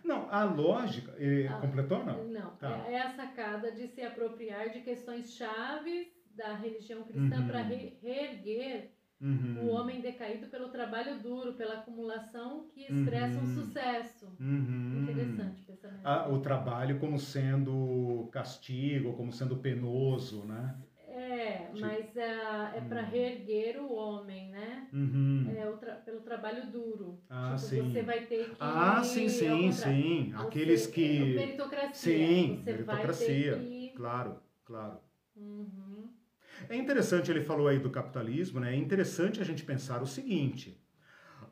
Não, a lógica. Ah, completou não? Não. Tá. É, é a sacada de se apropriar de questões chaves da religião cristã uhum. para reerguer Uhum. O homem decaído pelo trabalho duro, pela acumulação que expressa uhum. um sucesso. Uhum. Interessante pensamento. Ah, o trabalho como sendo castigo, como sendo penoso, né? É, tipo... mas é, é para hum. reerguer o homem, né? Uhum. É tra pelo trabalho duro. Ah, tipo, sim. Você vai ter que. Ah, sim, sim, sim. Aqueles que. Meritocracia. Sim, você meritocracia. Que... Claro, claro. Uhum. É interessante, ele falou aí do capitalismo, né? É interessante a gente pensar o seguinte.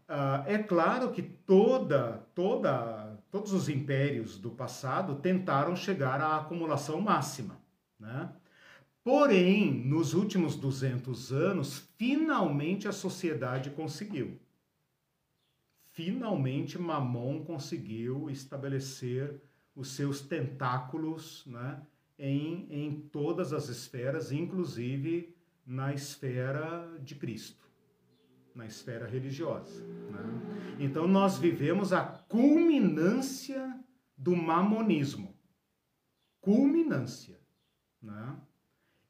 Uh, é claro que toda, toda, todos os impérios do passado tentaram chegar à acumulação máxima, né? Porém, nos últimos 200 anos, finalmente a sociedade conseguiu. Finalmente, Mamon conseguiu estabelecer os seus tentáculos, né? Em, em todas as esferas, inclusive na esfera de Cristo, na esfera religiosa. Né? Então nós vivemos a culminância do mamonismo. Culminância. Né?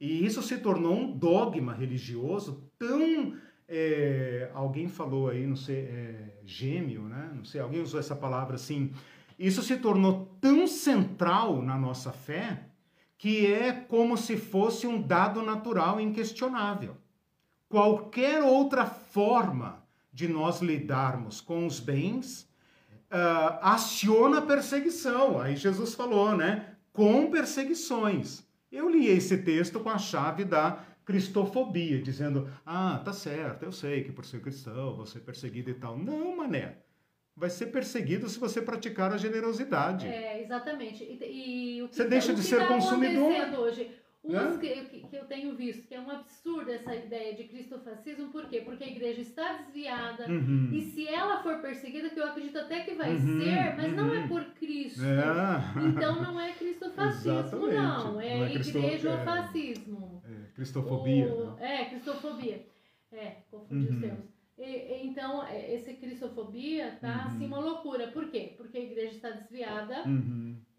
E isso se tornou um dogma religioso tão é, alguém falou aí, não sei, é, gêmeo, né? Não sei, alguém usou essa palavra assim. Isso se tornou tão central na nossa fé que é como se fosse um dado natural inquestionável. Qualquer outra forma de nós lidarmos com os bens uh, aciona perseguição. Aí Jesus falou, né? Com perseguições. Eu li esse texto com a chave da cristofobia, dizendo: ah, tá certo, eu sei que por ser cristão vou ser perseguido e tal. Não, mané. Vai ser perseguido se você praticar a generosidade. É, exatamente. E, e o que, você deixa de ser tá consumidor. Hoje? Os que, que, eu tenho visto que é um absurdo essa ideia de cristofascismo, por quê? Porque a igreja está desviada uhum. e se ela for perseguida, que eu acredito até que vai uhum. ser, mas uhum. não é uhum. por Cristo. É. Então não é cristofascismo, não. É, não é igrejofascismo. É, é, cristofobia. O, é, cristofobia. É, confundi os uhum. termos. E, então, é, esse cristofobia tá assim uhum. uma loucura. Por quê? Porque a igreja está desviada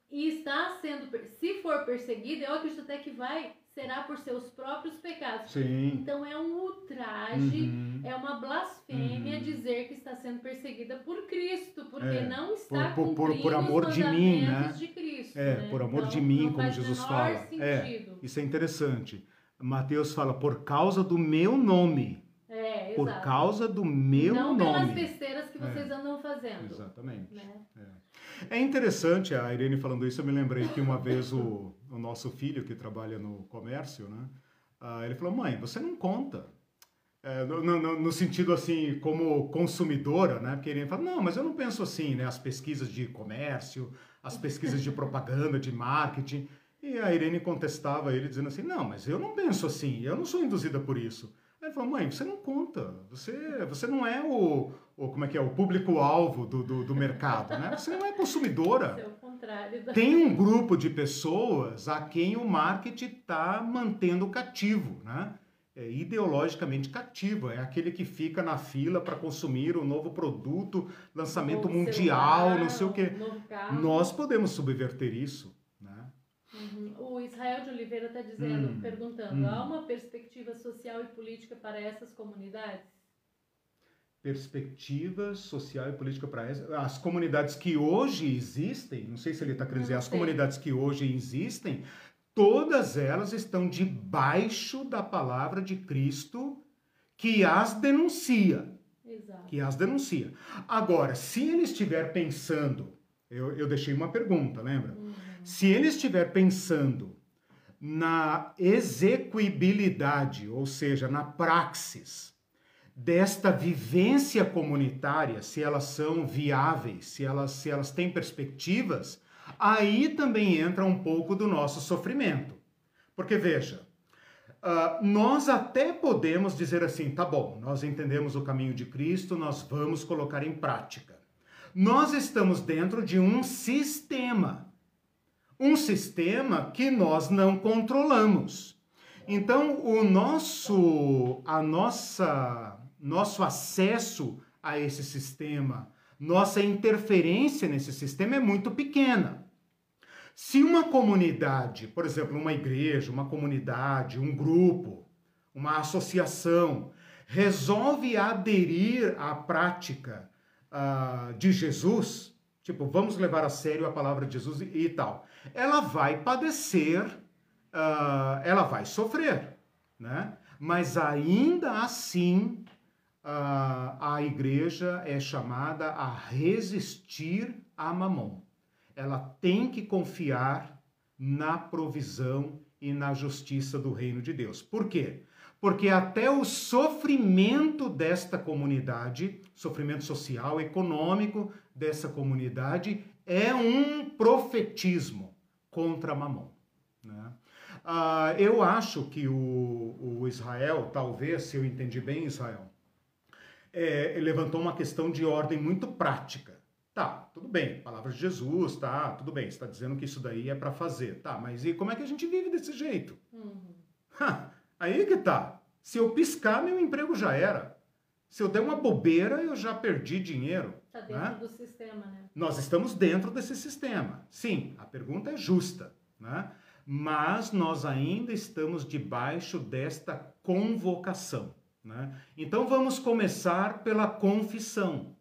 e está sendo, se for perseguida, eu acredito até que vai, será por seus próprios pecados. Sim. Então é um ultraje, uhum. é uma blasfêmia uhum. dizer que está sendo perseguida por Cristo, porque é, não está por, por, por, por amor de mim, né? De Cristo, é, né? por amor então, de mim, como Jesus fala. É, sentido. É, isso é interessante. Mateus fala por causa do meu nome. É, por causa do meu não nome. Não pelas besteiras que vocês é. andam fazendo. Exatamente. Né? É. É interessante, a Irene falando isso, eu me lembrei que uma vez o, o nosso filho, que trabalha no comércio, né? Ah, ele falou, mãe, você não conta. É, no, no, no, sentido assim, como consumidora, né? Porque ele fala, não, mas eu não penso assim, né? As pesquisas de comércio, as pesquisas de propaganda, de marketing. E a Irene contestava ele, dizendo assim, não, mas eu não penso assim, eu não sou induzida por isso. Ele falou, mãe, você não conta, você, você não é o, o como é que é, o público-alvo do, do, do, mercado, né? Você não é consumidora. É o contrário. Da... Tem um grupo de pessoas a quem o marketing está mantendo cativo, né? É ideologicamente cativo, é aquele que fica na fila para consumir o um novo produto, lançamento mundial, celular, não sei o quê. Nós podemos subverter isso. Uhum. O Israel de Oliveira está dizendo, hum, perguntando, hum. há uma perspectiva social e política para essas comunidades? Perspectiva social e política para essas. As comunidades que hoje existem, não sei se ele está querendo dizer, as comunidades que hoje existem, todas elas estão debaixo da palavra de Cristo que as denuncia. Exato. Que as denuncia. Agora, se ele estiver pensando, eu, eu deixei uma pergunta, lembra? Uhum. Se ele estiver pensando na execuibilidade, ou seja, na praxis desta vivência comunitária, se elas são viáveis, se elas, se elas têm perspectivas, aí também entra um pouco do nosso sofrimento. Porque veja, uh, nós até podemos dizer assim, tá bom, nós entendemos o caminho de Cristo, nós vamos colocar em prática. Nós estamos dentro de um sistema um sistema que nós não controlamos. Então, o nosso, a nossa, nosso acesso a esse sistema, nossa interferência nesse sistema é muito pequena. Se uma comunidade, por exemplo, uma igreja, uma comunidade, um grupo, uma associação, resolve aderir à prática uh, de Jesus, tipo, vamos levar a sério a palavra de Jesus e, e tal ela vai padecer, uh, ela vai sofrer, né? Mas ainda assim, uh, a igreja é chamada a resistir a Mamon. Ela tem que confiar na provisão e na justiça do reino de Deus. Por quê? Porque até o sofrimento desta comunidade, sofrimento social, econômico dessa comunidade, é um profetismo contra Mamon. Né? Ah, eu acho que o, o, Israel, talvez, se eu entendi bem, Israel, é, levantou uma questão de ordem muito prática. Tá, tudo bem, palavras de Jesus, tá, tudo bem, está dizendo que isso daí é para fazer. Tá, mas e como é que a gente vive desse jeito? Uhum. Ha, aí que tá. Se eu piscar, meu emprego já era. Se eu der uma bobeira, eu já perdi dinheiro. Está dentro né? do sistema, né? Nós estamos dentro desse sistema. Sim, a pergunta é justa, né? Mas nós ainda estamos debaixo desta convocação, Né? Então vamos começar pela confissão.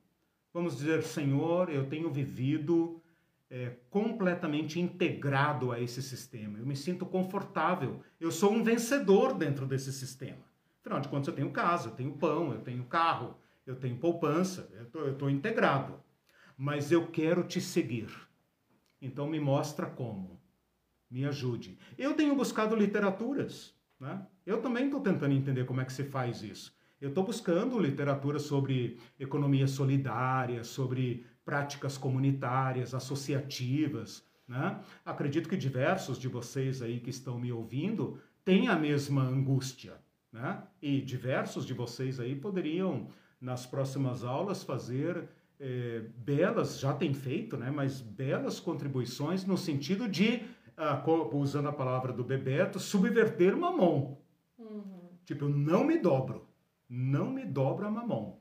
Vamos dizer, Senhor, eu tenho vivido é, completamente integrado a esse sistema. Eu me sinto confortável. Eu sou um vencedor dentro desse sistema. Afinal de contas, eu tenho casa, eu tenho pão, eu tenho carro, eu tenho poupança, eu estou integrado. Mas eu quero te seguir. Então me mostra como. Me ajude. Eu tenho buscado literaturas. Né? Eu também estou tentando entender como é que se faz isso. Eu estou buscando literatura sobre economia solidária, sobre práticas comunitárias, associativas. Né? Acredito que diversos de vocês aí que estão me ouvindo têm a mesma angústia. Né? E diversos de vocês aí poderiam, nas próximas aulas, fazer é, belas, já tem feito, né? mas belas contribuições no sentido de, ah, usando a palavra do Bebeto, subverter mamon. Uhum. Tipo, eu não me dobro, não me dobro a mamon.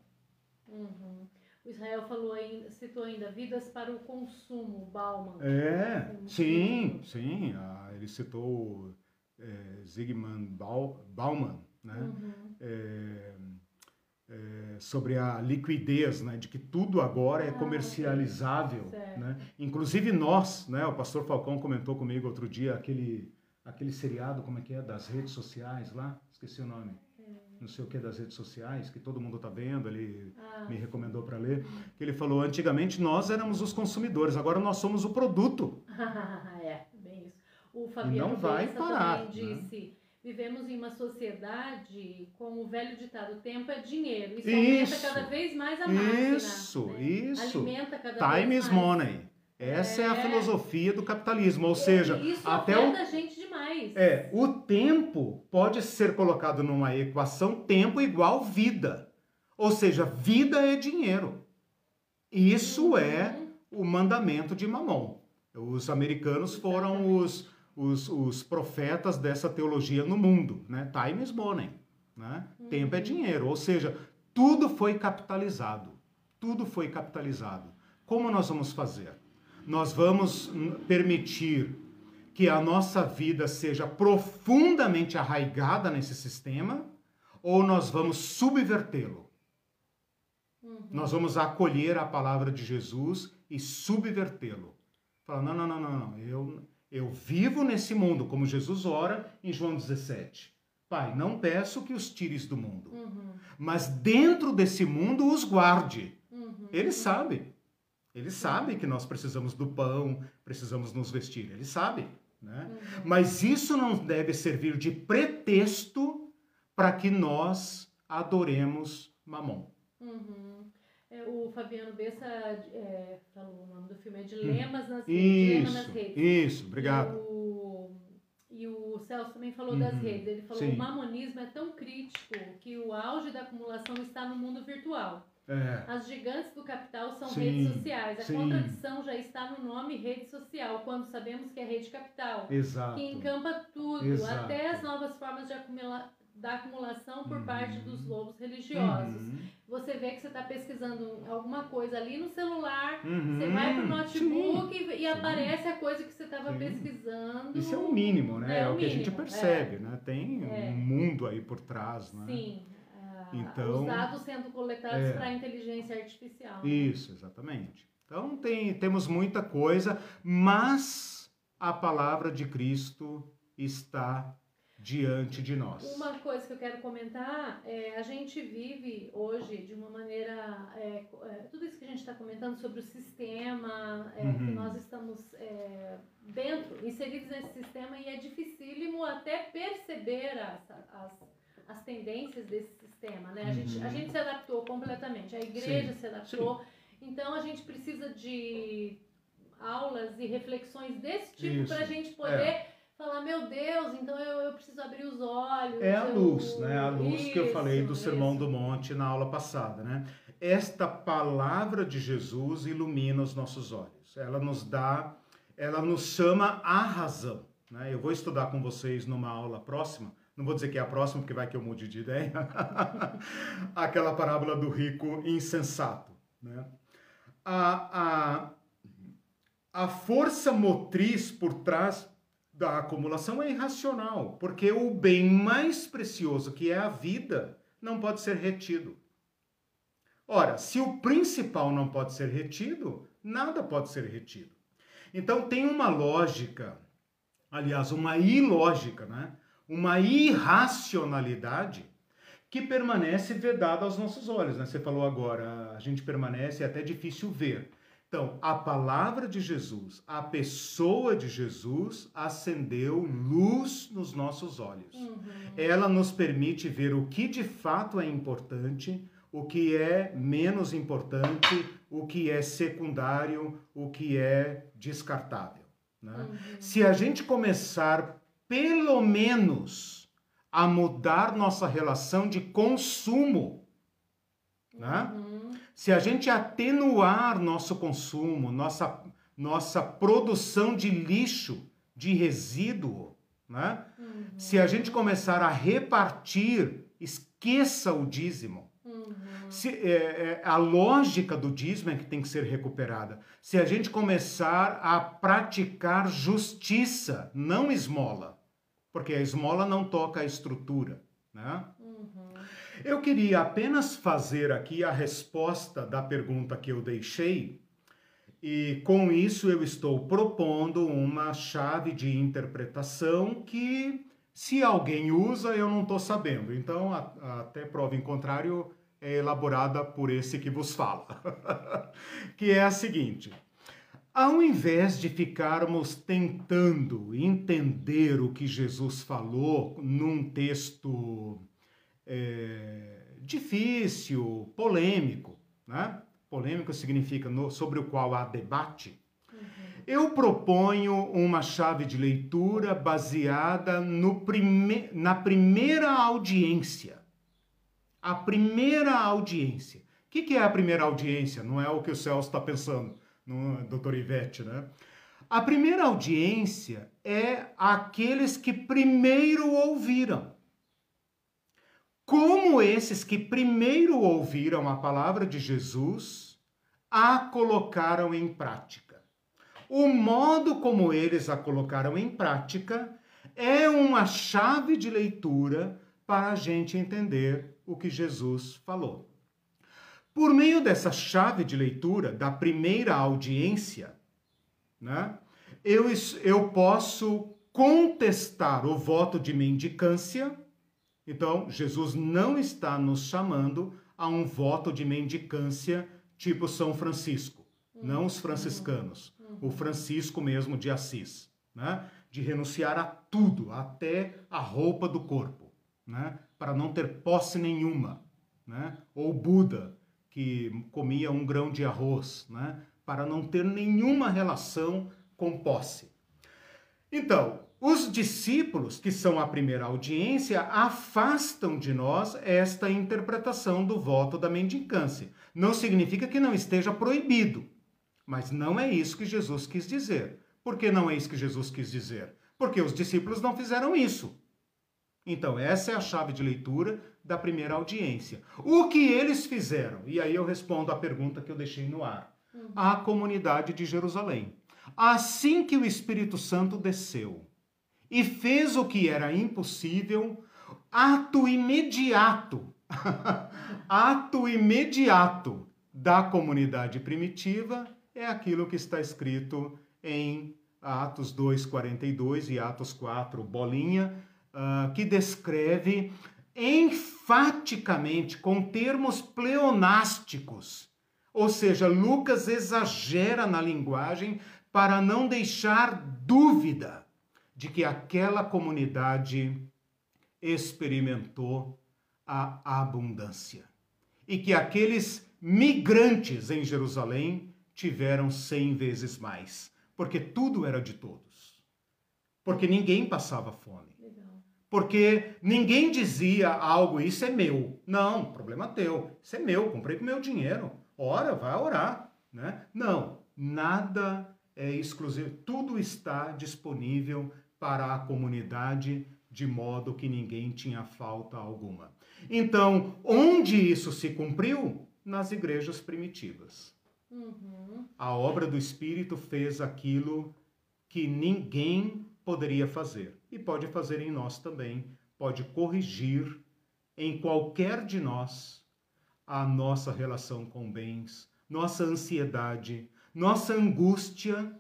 Uhum. O Israel falou ainda, citou ainda vidas para o consumo, Bauman. É, sim, sim. Ah, ele citou é, Zygmunt Bauman, né? Uhum. É, é, sobre a liquidez, né, de que tudo agora é ah, comercializável, né? Inclusive nós, né, o pastor Falcão comentou comigo outro dia aquele aquele seriado, como é que é, das redes sociais lá, esqueci o nome não sei o que das redes sociais, que todo mundo está vendo, ele ah. me recomendou para ler, que ele falou, antigamente nós éramos os consumidores, agora nós somos o produto. *laughs* é, bem isso. O Fabiano não vai parar, também né? Vivemos em uma sociedade com o velho ditado, tempo é dinheiro, isso, isso. aumenta cada vez mais a máquina. Isso, né? isso. Alimenta cada Time vez mais. is money. Essa é. é. a filosofia do capitalismo, ou é, seja, isso até o a gente demais. É, o tempo pode ser colocado numa equação tempo igual vida. Ou seja, vida é dinheiro. Isso uhum. é o mandamento de Mamon. Os americanos foram os, os, os, profetas dessa teologia no mundo, né? Time is money, né? Uhum. Tempo é dinheiro, ou seja, tudo foi capitalizado. Tudo foi capitalizado. Como nós vamos fazer? nós vamos permitir que a nossa vida seja profundamente arraigada nesse sistema ou nós vamos subvertê-lo? Uhum. Nós vamos acolher a palavra de Jesus e subvertê-lo. Falar, não, não, não, não, não. Eu, eu vivo nesse mundo, como Jesus ora em João 17. Pai, não peço que os tires do mundo, uhum. mas dentro desse mundo os guarde. Uhum. Ele sabe. Ele sabe que nós precisamos do pão, precisamos nos vestir. Ele sabe. Né? Uhum. Mas isso não deve servir de pretexto para que nós adoremos Mamon. Uhum. É, o Fabiano Bessa é, falou o nome do filme é Dilemas nas, isso, nas redes. Isso, obrigado. E o, e o Celso também falou uhum. das redes. Ele falou que o mamonismo é tão crítico que o auge da acumulação está no mundo virtual. É. As gigantes do capital são sim, redes sociais. A sim. contradição já está no nome rede social, quando sabemos que é rede capital. Exato. Que encampa tudo, Exato. até as novas formas de acumular da acumulação por uhum. parte dos lobos religiosos. Uhum. Você vê que você está pesquisando alguma coisa ali no celular, uhum. você vai para o notebook Sim. e, e aparece a coisa que você estava pesquisando. Isso é o mínimo, né? É, é o, que a gente percebe, é. né? Tem é. um mundo aí por trás, né? Sim então, os dados sendo coletados é, para a inteligência artificial. Né? Isso, exatamente. Então tem, temos muita coisa, mas a palavra de Cristo está diante de nós. Uma coisa que eu quero comentar é a gente vive hoje de uma maneira é, é, tudo isso que a gente está comentando sobre o sistema é, uhum. que nós estamos é, dentro inseridos nesse sistema e é dificílimo até perceber as, as, as tendências desse sistema, né? A, uhum. gente, a gente se adaptou completamente, a igreja Sim. se adaptou. Sim. Então a gente precisa de aulas e reflexões desse tipo para a gente poder é. Falar, meu Deus, então eu, eu preciso abrir os olhos. É a eu... luz, né? A luz isso, que eu falei do Sermão isso. do Monte na aula passada, né? Esta palavra de Jesus ilumina os nossos olhos. Ela nos dá, ela nos chama à razão. Né? Eu vou estudar com vocês numa aula próxima não vou dizer que é a próxima, porque vai que eu mude de ideia, *laughs* aquela parábola do rico insensato. Né? A, a, a força motriz por trás da acumulação é irracional, porque o bem mais precioso, que é a vida, não pode ser retido. Ora, se o principal não pode ser retido, nada pode ser retido. Então tem uma lógica, aliás, uma ilógica, né? uma irracionalidade que permanece vedada aos nossos olhos. Né? Você falou agora, a gente permanece, é até difícil ver. Então, a palavra de Jesus, a pessoa de Jesus, acendeu luz nos nossos olhos. Uhum. Ela nos permite ver o que de fato é importante, o que é menos importante, o que é secundário, o que é descartável. Né? Uhum. Se a gente começar, pelo menos, a mudar nossa relação de consumo, né? Uhum. se a gente atenuar nosso consumo, nossa, nossa produção de lixo, de resíduo, né? Uhum. se a gente começar a repartir, esqueça o dízimo se, é, é, a lógica do dízimo é que tem que ser recuperada. Se a gente começar a praticar justiça, não esmola, porque a esmola não toca a estrutura, né? Eu queria apenas fazer aqui a resposta da pergunta que eu deixei, e com isso eu estou propondo uma chave de interpretação que, se alguém usa, eu não estou sabendo. Então, a, a, até prova em contrário, é elaborada por esse que vos fala, *laughs* que é a seguinte: ao invés de ficarmos tentando entender o que Jesus falou num texto é, difícil, polêmico, né? Polêmico significa no, sobre o qual há debate. Uhum. Eu proponho uma chave de leitura baseada no prime na primeira audiência a primeira audiência. O que, que é a primeira audiência? Não é o que o Celso está pensando, no, doutor Ivete, né? A primeira audiência é aqueles que primeiro ouviram. Como esses que primeiro ouviram a palavra de Jesus a colocaram em prática. O modo como eles a colocaram em prática é uma chave de leitura para a gente entender o que Jesus falou. Por meio dessa chave de leitura, da primeira audiência, né, eu, eu posso contestar o voto de mendicância. Então, Jesus não está nos chamando a um voto de mendicância tipo São Francisco, não os franciscanos, o Francisco mesmo de Assis, né? de renunciar a tudo, até a roupa do corpo. Né? para não ter posse nenhuma, né? Ou Buda, que comia um grão de arroz, né? Para não ter nenhuma relação com posse. Então, os discípulos, que são a primeira audiência, afastam de nós esta interpretação do voto da mendicância. Não significa que não esteja proibido, mas não é isso que Jesus quis dizer. Por que não é isso que Jesus quis dizer? Porque os discípulos não fizeram isso. Então, essa é a chave de leitura da primeira audiência. O que eles fizeram? E aí eu respondo a pergunta que eu deixei no ar. Uhum. A comunidade de Jerusalém. Assim que o Espírito Santo desceu e fez o que era impossível, ato imediato, *laughs* ato imediato da comunidade primitiva é aquilo que está escrito em Atos 2:42 e Atos 4, bolinha, uh, que descreve enfaticamente, com termos pleonásticos. Ou seja, Lucas exagera na linguagem para não deixar dúvida de que aquela comunidade experimentou a abundância e que aqueles migrantes em Jerusalém tiveram cem vezes mais, porque tudo era de todos, porque ninguém passava fome porque ninguém dizia algo, isso é meu. Não, problema teu. Isso é meu, comprei com meu dinheiro. Ora, vai orar, né? Não, nada é exclusivo, tudo está disponível para a comunidade de modo que ninguém tinha falta alguma. Então, onde isso se cumpriu? Nas igrejas primitivas. Uhum. A obra do Espírito fez aquilo que ninguém poderia fazer e pode fazer em nós também, pode corrigir em qualquer de nós a nossa relação com bens, nossa ansiedade, nossa angústia,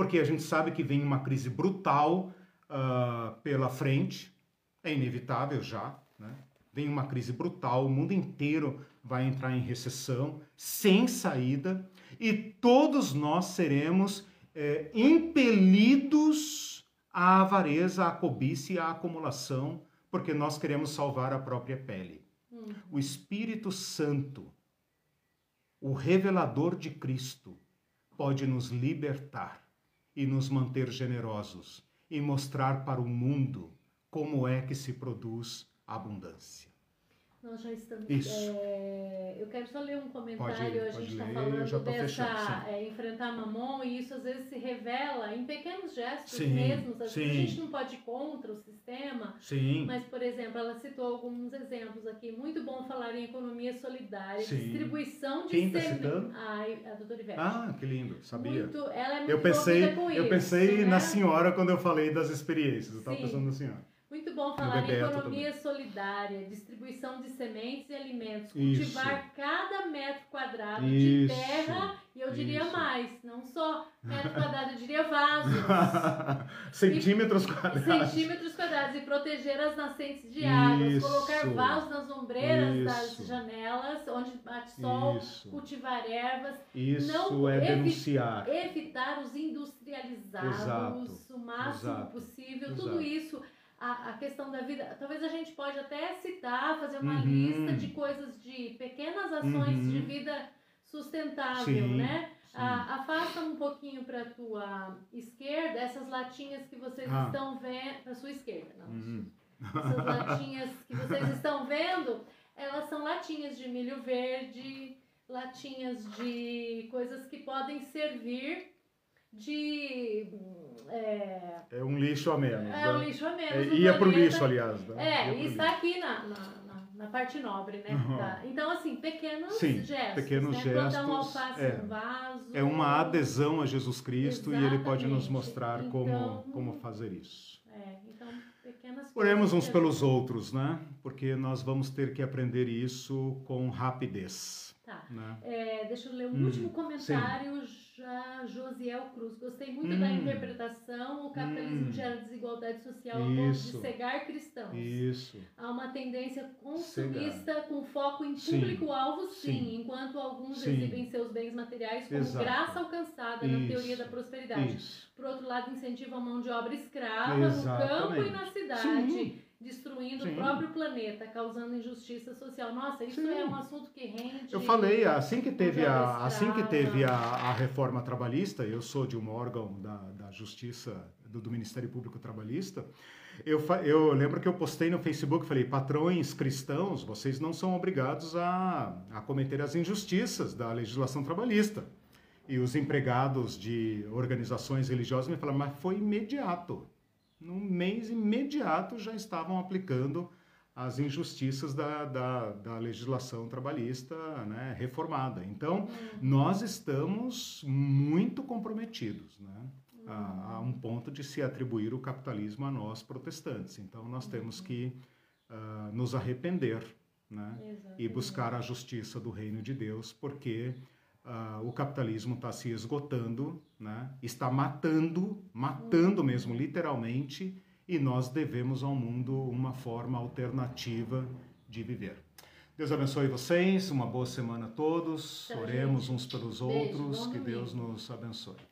porque a gente sabe que vem uma crise brutal uh, pela frente, é inevitável já, né? Vem uma crise brutal, o mundo inteiro vai entrar em recessão, sem saída, e todos nós seremos é, impelidos à avareza, à cobiça e à acumulação, porque nós queremos salvar a própria pele. Uhum. O Espírito Santo, o revelador de Cristo, pode nos libertar e nos manter generosos e mostrar para o mundo como é que se produz abundância. Nós já estamos. É, eu quero só ler um comentário. Pode, a gente está falando dessa é, enfrentar mamon e isso às vezes se revela em pequenos gestos sim, mesmos. Às vezes a gente não pode ir contra o sistema. Sim. Mas, por exemplo, ela citou alguns exemplos aqui. Muito bom falar em economia solidária, sim. distribuição de Quem tá citando? Ai, a doutora Ivete. Ah, que lindo, sabia. Muito, ela é muito eu pensei, com eu isso, pensei né? na senhora quando eu falei das experiências. Eu estava pensando na senhora. Muito bom falar em economia também. solidária, distribuição de sementes e alimentos, cultivar Isso. cada metro quadrado Isso. de terra e eu diria Isso. mais, não só metro *laughs* quadrado, eu diria vasos. *laughs* centímetros e, quadrados. Centímetros quadrados e proteger as nascentes de água, colocar vasos nas ombreiras das janelas, onde bate sol, cultivar ervas. Isso não é evi denunciar. Evitar os industrializados Exato. o máximo Exato. possível. Exato. Tudo isso a, a questão da vida. Talvez a gente pode até citar, fazer uma uhum. lista de coisas, de pequenas ações uhum. de vida sustentável, sim, né? Sim. Ah, afasta um pouquinho para a tua esquerda essas latinhas que vocês ah. estão vendo. Para sua esquerda, não. Uhum. Essas *laughs* latinhas que vocês estão vendo, elas são latinhas de milho verde, latinhas de coisas que podem servir de. É, é um lixo a menos. É né? um lixo a menos. É, ia para o lixo, aliás. Né? É, e está aqui na, na, na, parte nobre, né? Uhum. Tá. Então, assim, pequenos Sim, gestos. Pequenos né? gestos. Plantar um alface é, vaso. É uma adesão a Jesus Cristo Exatamente. e ele pode nos mostrar então, como, como fazer isso. É, então, pequenas Oremos uns pelos outros, né? Porque nós vamos ter que aprender isso com rapidez. Tá. Né? É, deixa eu ler um hum, último comentário. Sim já Josiel Cruz. Gostei muito hum. da interpretação. O capitalismo hum. gera desigualdade social ao ponto de cegar cristãos. Isso. Há uma tendência consumista cegar. com foco em público-alvo, sim. sim, enquanto alguns sim. exibem seus bens materiais como Exato. graça alcançada Isso. na teoria da prosperidade. Isso. Por outro lado, incentivam a mão de obra escrava Exatamente. no campo e na cidade. Destruindo Sim. o próprio planeta, causando injustiça social. Nossa, isso Sim. é um assunto que rende. Eu falei, assim que teve a, assim que teve a, a reforma trabalhista, eu sou de um órgão da, da Justiça, do, do Ministério Público Trabalhista, eu, eu, lembro que eu postei no Facebook, falei, patrões cristãos, vocês não são obrigados a, a cometer as injustiças da legislação trabalhista. E os empregados de organizações religiosas me falaram, mas foi imediato no mês imediato já estavam aplicando as injustiças da, da, da legislação trabalhista né, reformada. Então, nós estamos muito comprometidos né, a, a, um ponto de se atribuir o capitalismo a nós protestantes. Então, nós temos que uh, nos arrepender né, e buscar a justiça do reino de Deus, porque uh, o capitalismo está se esgotando, né? está matando, matando mesmo, literalmente, e nós devemos ao mundo uma forma alternativa de viver. Deus abençoe vocês, uma boa semana a todos, Oremos uns pelos outros, que Deus nos abençoe.